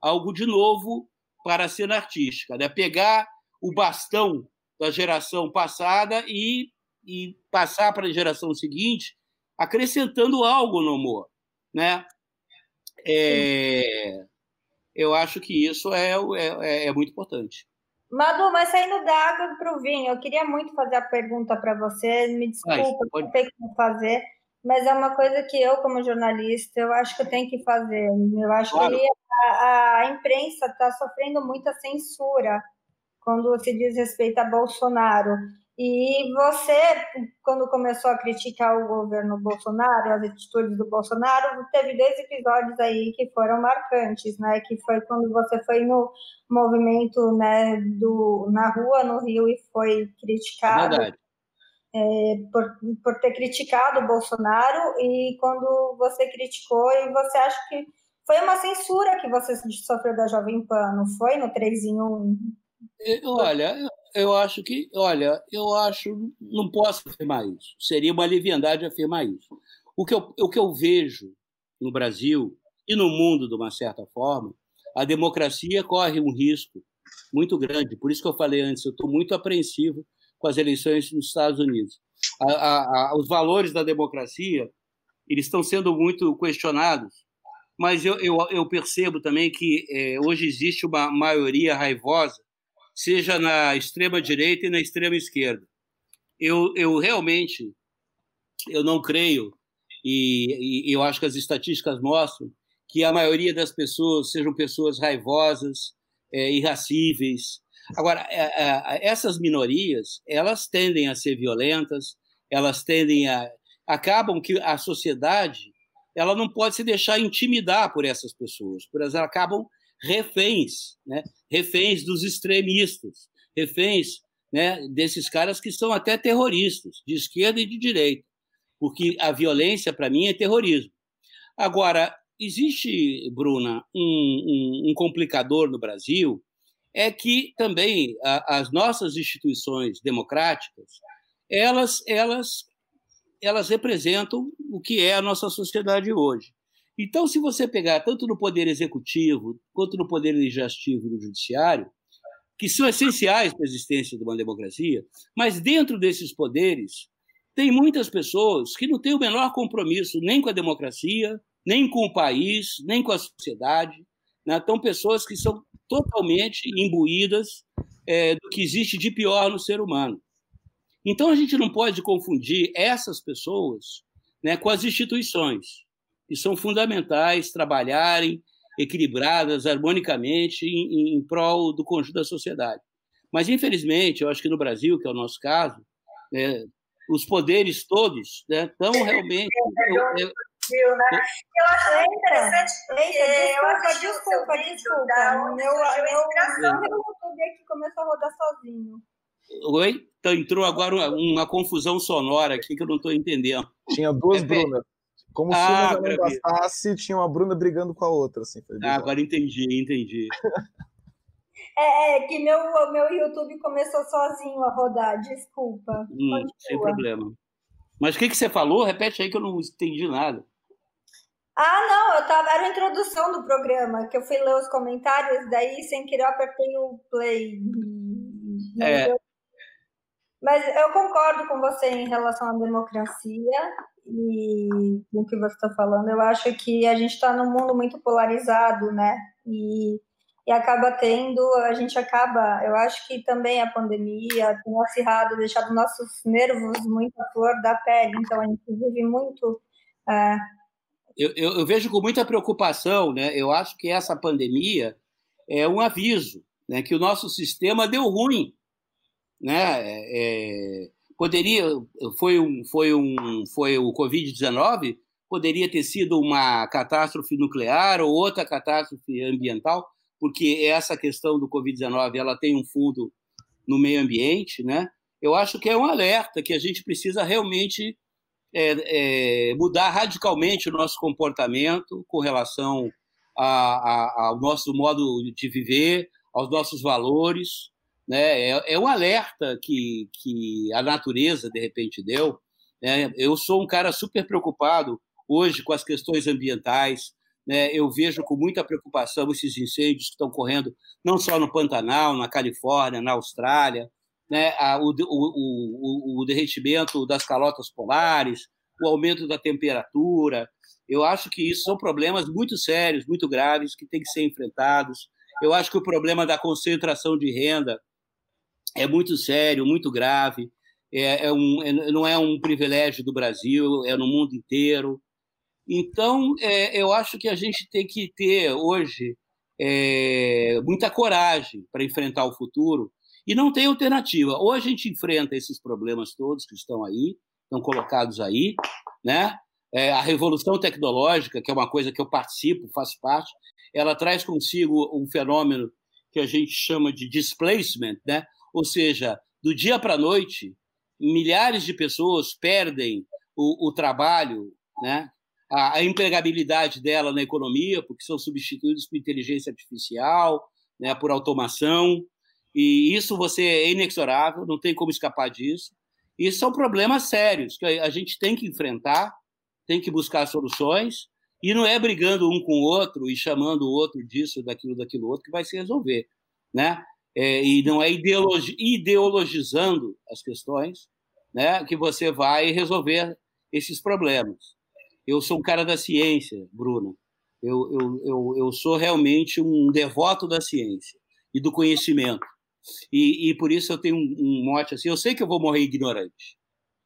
algo de novo para a cena artística, né? pegar o bastão da geração passada e, e passar para a geração seguinte, acrescentando algo no humor, né? É, eu acho que isso é, é, é muito importante. Madu, mas saindo da água para o vinho, eu queria muito fazer a pergunta para você. Me desculpa, por ter que fazer, mas é uma coisa que eu, como jornalista, eu acho que eu tenho que fazer. Eu acho claro. que a, a imprensa está sofrendo muita censura quando se diz respeito a Bolsonaro. E você, quando começou a criticar o governo Bolsonaro, as atitudes do Bolsonaro, teve dois episódios aí que foram marcantes, né? Que foi quando você foi no movimento, né, do, na rua no Rio e foi criticado é, por, por ter criticado o Bolsonaro e quando você criticou e você acha que foi uma censura que você sofreu da Jovem Pan, não foi? No 3 em 1? Olha, eu acho que, olha, eu acho, não posso afirmar isso. Seria uma leviandade afirmar isso. O que eu, o que eu vejo no Brasil e no mundo, de uma certa forma, a democracia corre um risco muito grande. Por isso que eu falei antes, eu estou muito apreensivo com as eleições nos Estados Unidos. A, a, a, os valores da democracia eles estão sendo muito questionados, mas eu, eu, eu percebo também que é, hoje existe uma maioria raivosa, seja na extrema direita e na extrema esquerda. Eu, eu realmente eu não creio e, e eu acho que as estatísticas mostram que a maioria das pessoas sejam pessoas raivosas, é, irracíveis. Agora, é, é, essas minorias, elas tendem a ser violentas, elas tendem a acabam que a sociedade ela não pode se deixar intimidar por essas pessoas, porque elas acabam reféns, né? reféns dos extremistas, reféns né, desses caras que são até terroristas, de esquerda e de direita, porque a violência, para mim, é terrorismo. Agora, existe, Bruna, um, um, um complicador no Brasil, é que também a, as nossas instituições democráticas, elas, elas, elas representam o que é a nossa sociedade hoje. Então, se você pegar tanto no poder executivo quanto no poder legislativo e no judiciário, que são essenciais para a existência de uma democracia, mas dentro desses poderes tem muitas pessoas que não têm o menor compromisso nem com a democracia, nem com o país, nem com a sociedade. Né? Então, pessoas que são totalmente imbuídas é, do que existe de pior no ser humano. Então, a gente não pode confundir essas pessoas né, com as instituições, que são fundamentais trabalharem equilibradas, harmonicamente, em, em prol do conjunto da sociedade. Mas, infelizmente, eu acho que no Brasil, que é o nosso caso, né, os poderes todos né, estão realmente. Eu, eu, viu, né? Eu acho é interessante eu assisti desculpa, o desculpa. Da meu, meu, meu YouTube aqui começou a rodar sozinho. Oi? Então entrou agora uma, uma, confusão sonora aqui que eu não estou entendendo. Tinha duas é, Brunas. Como ah, se uma já não bastasse, tinha uma Bruna brigando com a outra. Assim, ah, agora entendi, entendi. É, é, que meu, meu YouTube começou sozinho a rodar, desculpa. Hum, sem problema. Mas o que, que você falou? Repete aí que eu não entendi nada. Ah, não, eu tava. Era a introdução do programa, que eu fui ler os comentários, daí sem querer eu apertei o play. É. Mas eu concordo com você em relação à democracia e o que você está falando. Eu acho que a gente está num mundo muito polarizado, né? E, e acaba tendo, a gente acaba, eu acho que também a pandemia tem acirrado, deixado nossos nervos muito à flor da pele, então a gente vive muito. É, eu, eu, eu, vejo com muita preocupação, né? Eu acho que essa pandemia é um aviso, né? Que o nosso sistema deu ruim, né? É, é poderia, foi um, foi um, foi o Covid-19 poderia ter sido uma catástrofe nuclear ou outra catástrofe ambiental, porque essa questão do Covid-19 ela tem um fundo no meio ambiente, né? Eu acho que é um alerta que a gente precisa realmente é, é, mudar radicalmente o nosso comportamento com relação a, a, ao nosso modo de viver, aos nossos valores. Né? É, é um alerta que, que a natureza, de repente, deu. Né? Eu sou um cara super preocupado hoje com as questões ambientais. Né? Eu vejo com muita preocupação esses incêndios que estão correndo não só no Pantanal, na Califórnia, na Austrália, né, o, o, o, o derretimento das calotas polares, o aumento da temperatura. Eu acho que isso são problemas muito sérios, muito graves, que têm que ser enfrentados. Eu acho que o problema da concentração de renda é muito sério, muito grave. É, é um, é, não é um privilégio do Brasil, é no mundo inteiro. Então, é, eu acho que a gente tem que ter hoje é, muita coragem para enfrentar o futuro e não tem alternativa. Ou a gente enfrenta esses problemas todos que estão aí, estão colocados aí, né? É, a revolução tecnológica, que é uma coisa que eu participo, faço parte, ela traz consigo um fenômeno que a gente chama de displacement, né? Ou seja, do dia para a noite, milhares de pessoas perdem o, o trabalho, né? A, a, empregabilidade dela na economia, porque são substituídos por inteligência artificial, né? por automação. E isso você é inexorável, não tem como escapar disso. Isso são problemas sérios que a gente tem que enfrentar, tem que buscar soluções, e não é brigando um com o outro e chamando o outro disso, daquilo, daquilo outro que vai se resolver, né? É, e não é ideologi ideologizando as questões, né, que você vai resolver esses problemas. Eu sou um cara da ciência, Bruno. Eu, eu, eu, eu sou realmente um devoto da ciência e do conhecimento. E, e por isso eu tenho um, um mote assim. Eu sei que eu vou morrer ignorante.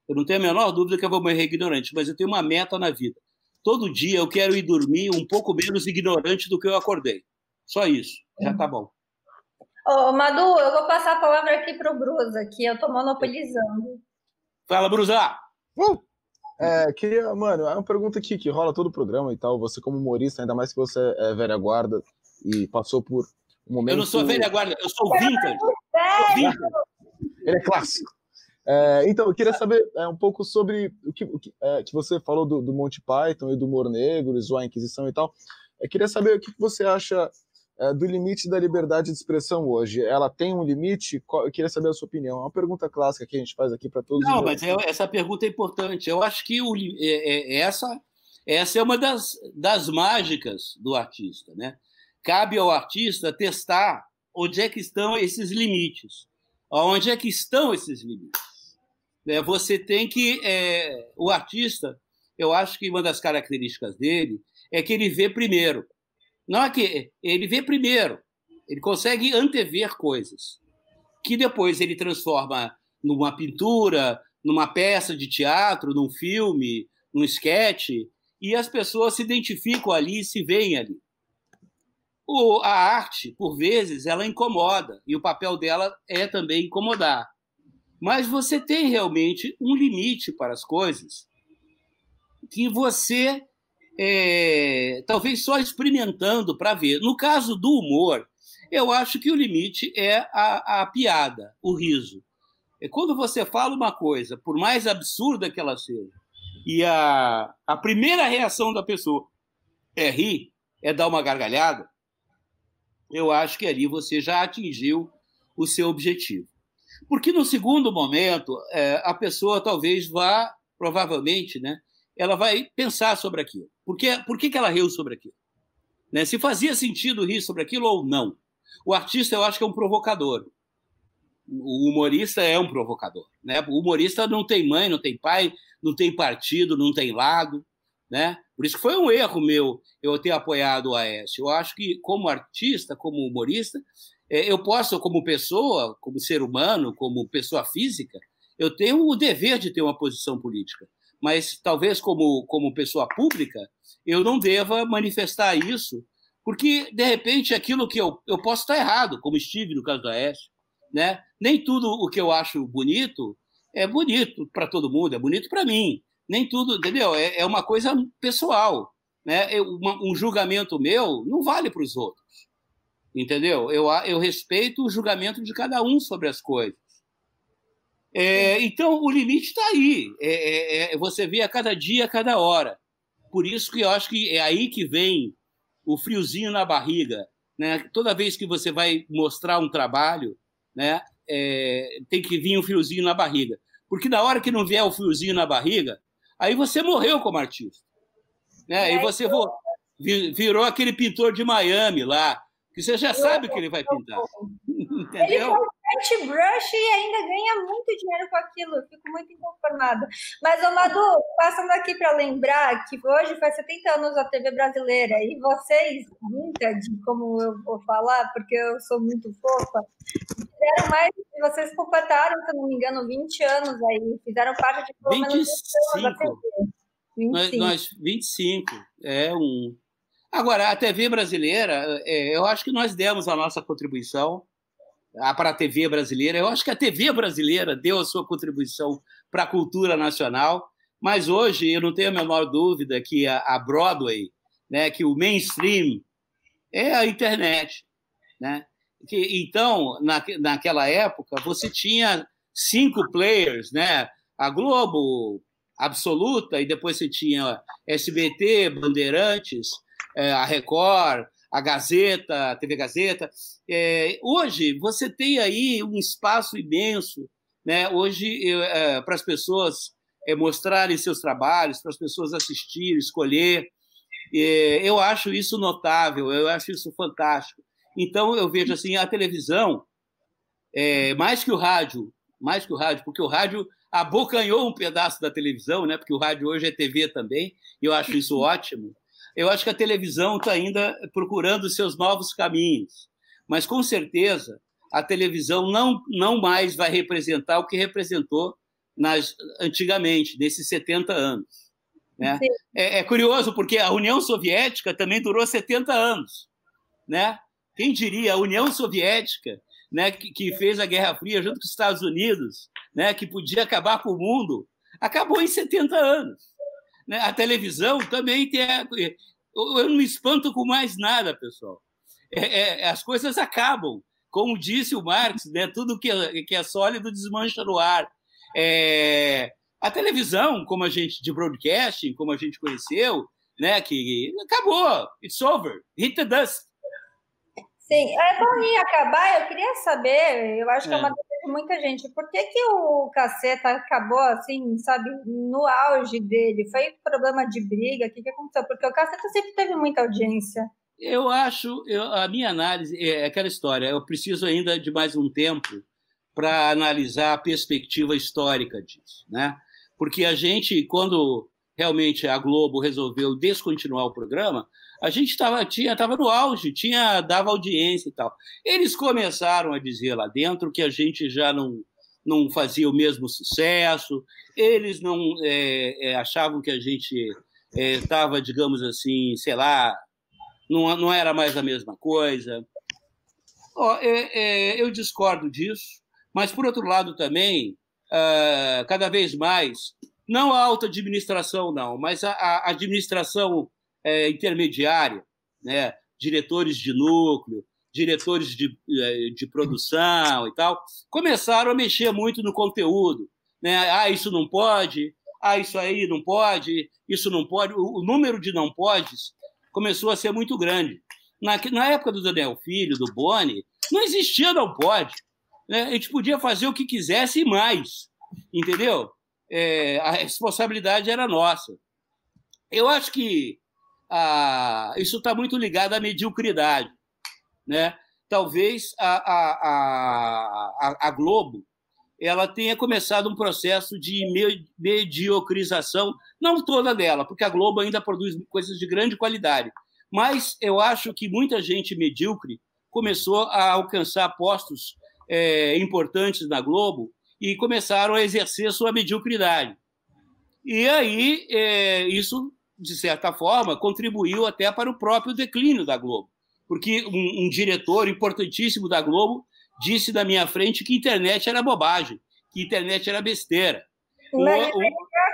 Eu não tenho a menor dúvida que eu vou morrer ignorante, mas eu tenho uma meta na vida. Todo dia eu quero ir dormir um pouco menos ignorante do que eu acordei. Só isso. Já tá bom. Ô, Madu, eu vou passar a palavra aqui para o Brusa, que eu estou monopolizando. Fala, Brusa! Uh! É, queria, mano, é uma pergunta aqui que rola todo o programa e tal. Você, como humorista, ainda mais que você é velha guarda e passou por um momento. Eu não sou velha guarda, eu sou vintage. É vintage. Ele é clássico. É, então, eu queria saber é, um pouco sobre o que, o que, é, que você falou do, do Monty Python e do humor negro, e zoar a Inquisição e tal. Eu queria saber o que você acha do limite da liberdade de expressão hoje. Ela tem um limite? Eu queria saber a sua opinião. É uma pergunta clássica que a gente faz aqui para todos. Não, mas é, essa pergunta é importante. Eu acho que o, é, é, essa, essa é uma das, das mágicas do artista. Né? Cabe ao artista testar onde é que estão esses limites. Onde é que estão esses limites? É, você tem que. É, o artista, eu acho que uma das características dele é que ele vê primeiro. Não é que ele vê primeiro, ele consegue antever coisas que depois ele transforma numa pintura, numa peça de teatro, num filme, num esquete, e as pessoas se identificam ali se veem ali. O, a arte, por vezes, ela incomoda, e o papel dela é também incomodar. Mas você tem realmente um limite para as coisas que você é, talvez só experimentando para ver. No caso do humor, eu acho que o limite é a, a piada, o riso. É quando você fala uma coisa, por mais absurda que ela seja, e a, a primeira reação da pessoa é rir, é dar uma gargalhada, eu acho que ali você já atingiu o seu objetivo. Porque no segundo momento, é, a pessoa talvez vá, provavelmente, né, ela vai pensar sobre aquilo. Por, que, por que, que ela riu sobre aquilo? Né? Se fazia sentido rir sobre aquilo ou não. O artista, eu acho que é um provocador. O humorista é um provocador. Né? O humorista não tem mãe, não tem pai, não tem partido, não tem lado. Né? Por isso que foi um erro meu eu ter apoiado o Aécio. Eu acho que, como artista, como humorista, é, eu posso, como pessoa, como ser humano, como pessoa física, eu tenho o dever de ter uma posição política mas talvez como, como pessoa pública eu não deva manifestar isso, porque de repente aquilo que eu, eu posso estar errado, como estive no caso da Aécio, né? Nem tudo o que eu acho bonito é bonito para todo mundo, é bonito para mim. Nem tudo, entendeu? É, é uma coisa pessoal, né? Eu, uma, um julgamento meu não vale para os outros, entendeu? Eu, eu respeito o julgamento de cada um sobre as coisas. É, então, o limite está aí. É, é, é, você vê a cada dia, a cada hora. Por isso que eu acho que é aí que vem o friozinho na barriga. Né? Toda vez que você vai mostrar um trabalho, né, é, tem que vir um friozinho na barriga. Porque na hora que não vier o friozinho na barriga, aí você morreu como artista. Né? E você virou aquele pintor de Miami lá, que você já sabe o que ele vai pintar. Entendeu? Ele brush e ainda ganha muito dinheiro com aquilo. Eu fico muito inconformada. Mas, ô Madu, passando aqui para lembrar que hoje faz 70 anos a TV brasileira e vocês, vintage, como eu vou falar, porque eu sou muito fofa, fizeram mais. Vocês completaram, se eu não me engano, 20 anos aí. Fizeram parte de pelo 25. 25. Nós, nós, 25. É um. Agora, a TV brasileira, é, eu acho que nós demos a nossa contribuição para a TV brasileira. Eu acho que a TV brasileira deu a sua contribuição para a cultura nacional, mas hoje eu não tenho a menor dúvida que a, Broadway, né, que o mainstream é a internet, né? Que, então, na, naquela época, você tinha cinco players, né? A Globo absoluta, e depois você tinha SBT, Bandeirantes, é, a Record, a Gazeta, a TV Gazeta. É, hoje, você tem aí um espaço imenso, né? hoje, é, para as pessoas é, mostrarem seus trabalhos, para as pessoas assistirem, escolher. É, eu acho isso notável, eu acho isso fantástico. Então, eu vejo assim, a televisão, é, mais que o rádio, mais que o rádio, porque o rádio abocanhou um pedaço da televisão, né? porque o rádio hoje é TV também, e eu acho isso ótimo. Eu acho que a televisão está ainda procurando seus novos caminhos, mas com certeza a televisão não, não mais vai representar o que representou nas, antigamente, nesses 70 anos. Né? É, é, curioso, porque a União Soviética também durou 70 anos. Né? Quem diria, a União Soviética, né, que, que fez a Guerra Fria junto com os Estados Unidos, né, que podia acabar com o mundo, acabou em 70 anos. Né? A televisão também tem. A... Eu não me espanto com mais nada, pessoal. É, é, as coisas acabam. Como disse o Marx, né? tudo que é, que é sólido desmancha no ar. É... A televisão, como a gente de broadcasting, como a gente conheceu, né? que acabou. It's over. Hit the dust. Sim, é bom ir acabar. Eu queria saber, eu acho que é, é uma muita gente, por que, que o caceta acabou assim, sabe, no auge dele? Foi problema de briga? O que, que aconteceu? Porque o caceta sempre teve muita audiência. Eu acho, eu, a minha análise é aquela história. Eu preciso ainda de mais um tempo para analisar a perspectiva histórica disso, né? Porque a gente, quando realmente a Globo resolveu descontinuar o programa, a gente estava tinha tava no auge, tinha dava audiência e tal. Eles começaram a dizer lá dentro que a gente já não não fazia o mesmo sucesso, eles não é, é, achavam que a gente estava, é, digamos assim, sei lá, não, não era mais a mesma coisa. Oh, eu discordo disso, mas, por outro lado, também, uh, cada vez mais, não a alta administração, não, mas a, a administração é, intermediária, né? diretores de núcleo, diretores de, é, de produção e tal, começaram a mexer muito no conteúdo. Né? Ah, isso não pode, ah, isso aí não pode, isso não pode. O, o número de não podes começou a ser muito grande. Na, na época do Daniel Filho, do Boni, não existia não pode. Né? A gente podia fazer o que quisesse e mais, entendeu? É, a responsabilidade era nossa. Eu acho que a, isso está muito ligado à mediocridade. Né? Talvez a, a, a, Globo ela tenha começado um processo de mediocrização, não toda dela, porque a Globo ainda produz coisas de grande qualidade, mas eu acho que muita gente medíocre começou a alcançar postos é, importantes na Globo e começaram a exercer sua mediocridade. E aí é, isso de certa forma, contribuiu até para o próprio declínio da Globo. Porque um, um diretor importantíssimo da Globo disse na minha frente que internet era bobagem, que internet era besteira. Mas o, o,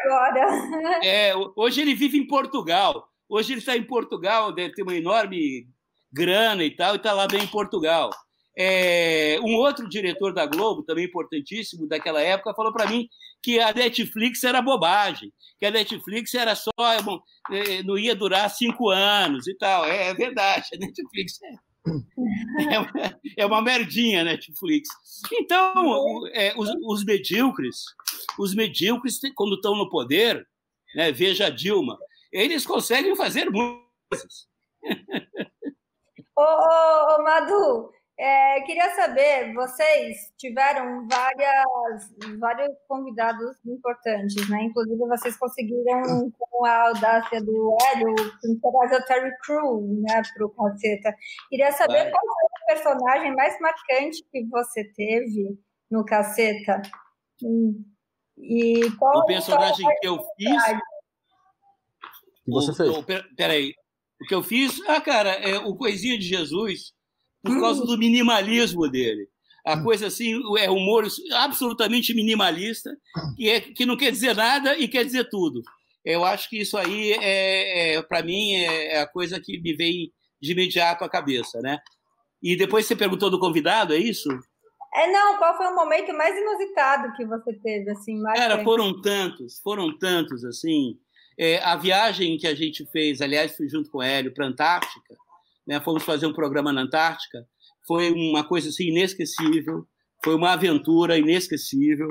agora. É, hoje ele vive em Portugal. Hoje ele está em Portugal, deve ter uma enorme grana e tal, e está lá bem em Portugal. É, um outro diretor da Globo, também importantíssimo daquela época, falou para mim que a Netflix era bobagem, que a Netflix era só é, não ia durar cinco anos e tal. É, é verdade, a Netflix é, é, uma, é uma merdinha, Netflix. Então, é, os, os, medíocres, os medíocres, quando estão no poder, né, veja a Dilma, eles conseguem fazer muitas coisas. Ô, ô, ô, Madu, é, queria saber, vocês tiveram várias, vários convidados importantes, né? Inclusive, vocês conseguiram, com a audácia do Hélio, trazer o Terry Crew né, para o Caceta. Queria saber qual foi o personagem mais marcante que você teve no Caceta. E qual o personagem que eu fiz... que você fez? peraí. O que eu fiz? Ah, cara, é o Coisinha de Jesus por causa do minimalismo dele. A hum. coisa assim, é humor absolutamente minimalista, que, é, que não quer dizer nada e quer dizer tudo. Eu acho que isso aí, é, é para mim, é, é a coisa que me vem de imediato à cabeça, né? E depois você perguntou do convidado, é isso? É, não, qual foi o momento mais inusitado que você teve, assim, mais Cara, foram tantos, foram tantos, assim. É, a viagem que a gente fez, aliás, fui junto com o Hélio para a Antártica, né? Fomos fazer um programa na Antártica. Foi uma coisa assim inesquecível. Foi uma aventura inesquecível.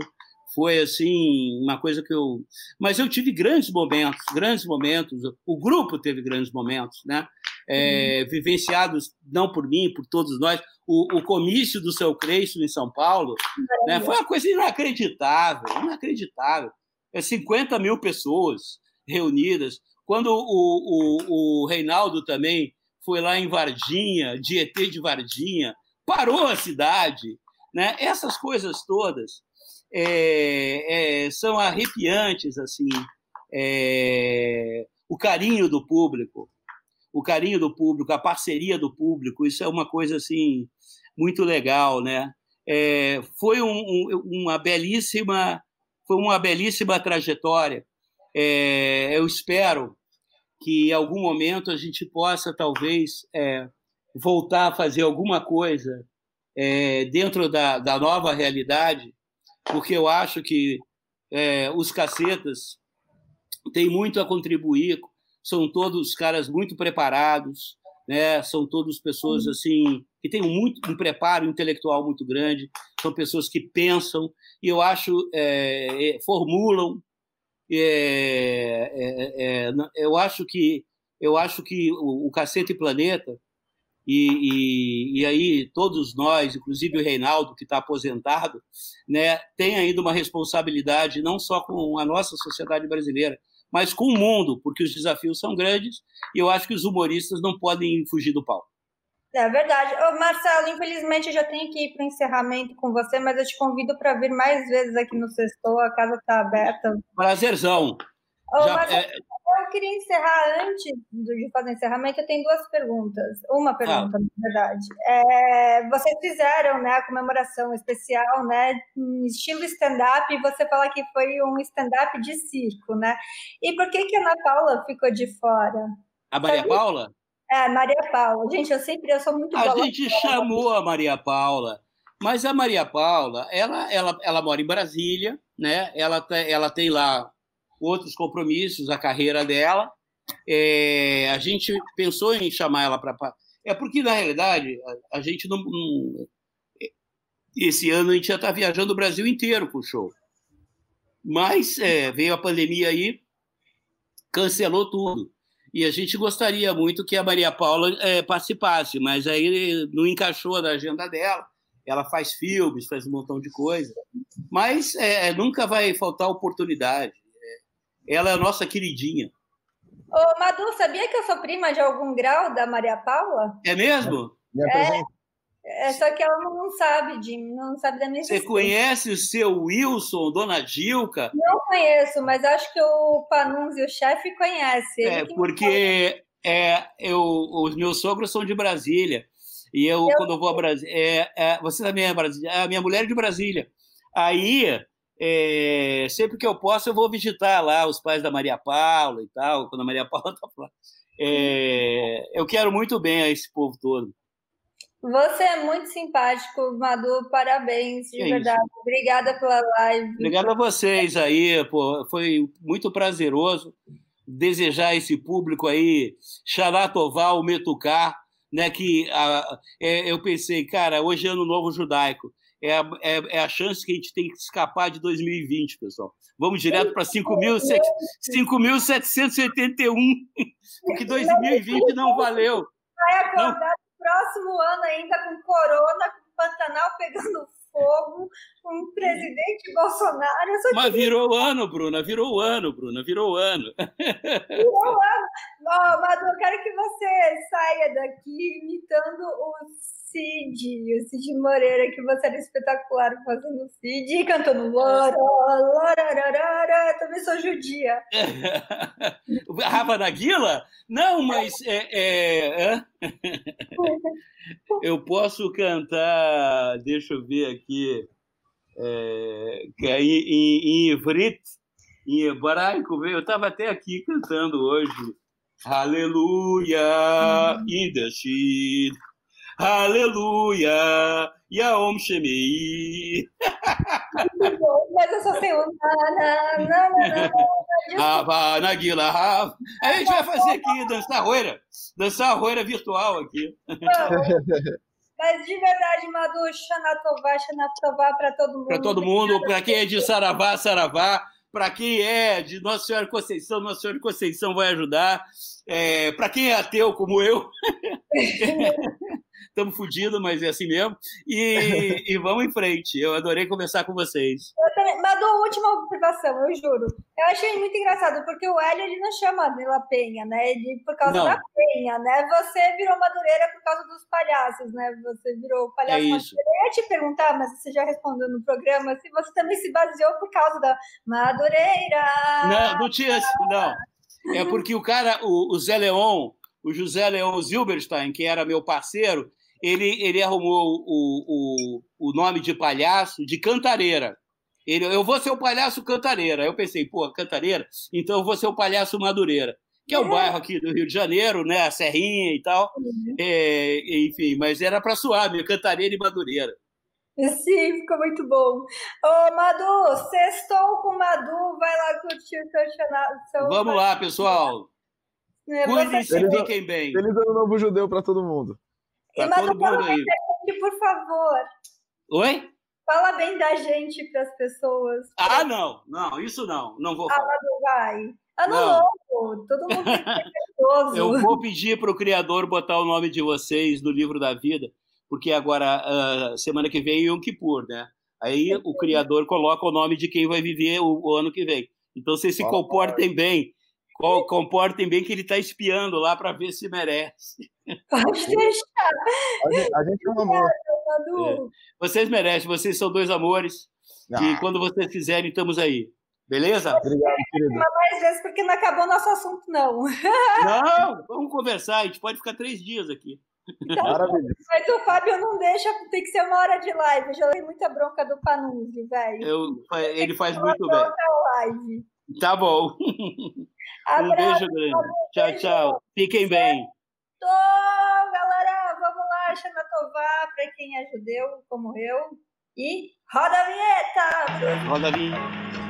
Foi assim uma coisa que eu. Mas eu tive grandes momentos, grandes momentos. O grupo teve grandes momentos, né? É, uhum. Vivenciados não por mim, por todos nós. O, o comício do seu Cresto em São Paulo né? foi uma coisa inacreditável, inacreditável. É 50 mil pessoas reunidas. Quando o, o, o Reinaldo também foi lá em Varginha, de ET de Varginha, parou a cidade. Né? Essas coisas todas é, é, são arrepiantes. assim é, O carinho do público, o carinho do público, a parceria do público, isso é uma coisa assim muito legal, né? É, foi um, um, uma belíssima foi uma belíssima trajetória. É, eu espero que em algum momento a gente possa talvez é, voltar a fazer alguma coisa é, dentro da, da, nova realidade, porque eu acho que é, os cacetas têm muito a contribuir, são todos caras muito preparados, né? São todos pessoas assim que têm muito um preparo intelectual muito grande, são pessoas que pensam e eu acho é, é formulam. É, é, é eu acho que eu acho que o, o Cacete Planeta e, e, e, aí todos nós, inclusive o Reinaldo que está aposentado, né, tem ainda uma responsabilidade não só com a nossa sociedade brasileira, mas com o mundo, porque os desafios são grandes e eu acho que os humoristas não podem fugir do palco. É verdade. Ô, Marcelo, infelizmente eu já tenho que ir para o encerramento com você, mas eu te convido para vir mais vezes aqui no Sextou, a casa está aberta. Prazerzão. Ô, já, Marcelo, é... Eu queria encerrar antes de fazer o encerramento, eu tenho duas perguntas. Uma pergunta, ah. na verdade. É, vocês fizeram né, a comemoração especial, né? Estilo stand-up, e você fala que foi um stand-up de circo, né? E por que, que a Ana Paula ficou de fora? A Maria Sabe? Paula? É, Maria Paula. Gente, eu sempre eu sou muito A gente chamou a Maria Paula, mas a Maria Paula, ela, ela, ela mora em Brasília, né? Ela, ela tem lá outros compromissos, a carreira dela. É, a gente pensou em chamar ela para. É porque, na realidade, a, a gente não, não, Esse ano a gente já está viajando o Brasil inteiro com o show. Mas é, veio a pandemia aí, cancelou tudo. E a gente gostaria muito que a Maria Paula é, participasse, mas aí não encaixou na agenda dela. Ela faz filmes, faz um montão de coisa. Mas é, nunca vai faltar oportunidade. Ela é a nossa queridinha. Ô, Madu, sabia que eu sou prima de algum grau da Maria Paula? É mesmo? É, é só que ela não sabe de não sabe da minha Você conhece o seu Wilson, Dona Dilca? Não conheço, mas acho que o Panunzi, o chefe, conhece. Ele é, porque é, eu, os meus sogros são de Brasília. E eu, eu... quando eu vou a Brasília. É, é, você também é Brasília. A minha mulher é de Brasília. Aí é, sempre que eu posso, eu vou visitar lá os pais da Maria Paula e tal, quando a Maria Paula está lá. É, eu quero muito bem a esse povo todo. Você é muito simpático, Madu. Parabéns, de é verdade. Isso. Obrigada pela live. Obrigado a vocês aí, pô. Foi muito prazeroso desejar esse público aí, Xaratoval, Metucar, né? Que a, é, eu pensei, cara, hoje é ano novo judaico é a, é, é a chance que a gente tem que escapar de 2020, pessoal. Vamos direto para 5.781, porque 2020 não valeu. Vai acordar próximo ano ainda com corona, com Pantanal pegando fogo, com o presidente Bolsonaro. Mas virou o ano, Bruna, virou o ano, Bruna, virou o ano. Virou o ano. Oh, Madu, eu quero que você saia daqui imitando os Cid, o Cid Moreira, que você era espetacular fazendo Cid e cantando Lora, Lora, também sou judia. Rafa Naguila? Não, mas é, é, eu posso cantar, deixa eu ver aqui, é, é em, em, em Ivrit, em hebraico, eu estava até aqui cantando hoje. Aleluia, in the Aleluia! Yaom Shemei. Mas eu só sei o Naguila Rava. A gente vai fazer aqui, dançar roira. Dançar roira virtual aqui. Mas de verdade, Madu, Xanatová, Xanatová para todo mundo. Para todo mundo, para quem é de Saravá, Saravá. Para quem é de Nossa Senhora Conceição, Nossa Senhora Conceição vai ajudar. É, para quem é ateu como eu, estamos fodidos, mas é assim mesmo. E, e, vamos em frente. Eu adorei conversar com vocês. Eu também. Mas a última observação, eu juro. Eu achei muito engraçado, porque o Hélio ele não chama Nela Penha, né? Ele, por causa não. da Penha, né? Você virou Madureira por causa dos palhaços, né? Você virou palhaço é isso. Eu ia te perguntar, mas você já respondeu no programa, se você também se baseou por causa da Madureira. Não, não tinha. Não. É porque o cara, o, o Zé Leon, o José Leon Zilberstein, que era meu parceiro, ele, ele arrumou o, o, o nome de palhaço de Cantareira. Ele, eu vou ser o palhaço Cantareira. Aí eu pensei, pô, Cantareira? Então eu vou ser o palhaço Madureira. Que é um bairro aqui do Rio de Janeiro, né? A Serrinha e tal. Uhum. É, enfim, mas era para suar, meu, Cantareira e Madureira. Sim, ficou muito bom. Ô, Madu, sextou com Madu, vai lá curtir o seu canal. Vamos lá, pessoal. É, Cuidem-se, fiquem bem. Feliz ano novo judeu para todo mundo. Pra e manda todo mundo aí. Gente, por favor. Oi? Fala bem da gente para as pessoas. Ah, não, não, isso não, não vou falar. Ah, não vai. Ano não. novo, todo mundo tem Eu vou pedir para o Criador botar o nome de vocês no livro da vida, porque agora, uh, semana que vem, é Yom Kippur, né? Aí o Criador coloca o nome de quem vai viver o, o ano que vem. Então, vocês se comportem bem comportem bem que ele está espiando lá para ver se merece. Pode deixar. A gente, a gente é um amor. É. Vocês merecem, vocês são dois amores. Ah. E quando vocês quiserem, estamos aí. Beleza? Obrigado, querido. Mais vezes, porque não acabou nosso assunto, não. Não, vamos conversar. A gente pode ficar três dias aqui. Então, Maravilha. Mas o Fábio não deixa, tem que ser uma hora de live. Eu já dei muita bronca do Panuzzi, velho. Ele faz muito bem. Live. Tá bom. Um beijo grande. Tchau, tchau. Fiquem bem. Tô, galera. Vamos lá, Xanatová, para quem é judeu, como eu. E roda a vinheta! Roda a vinheta.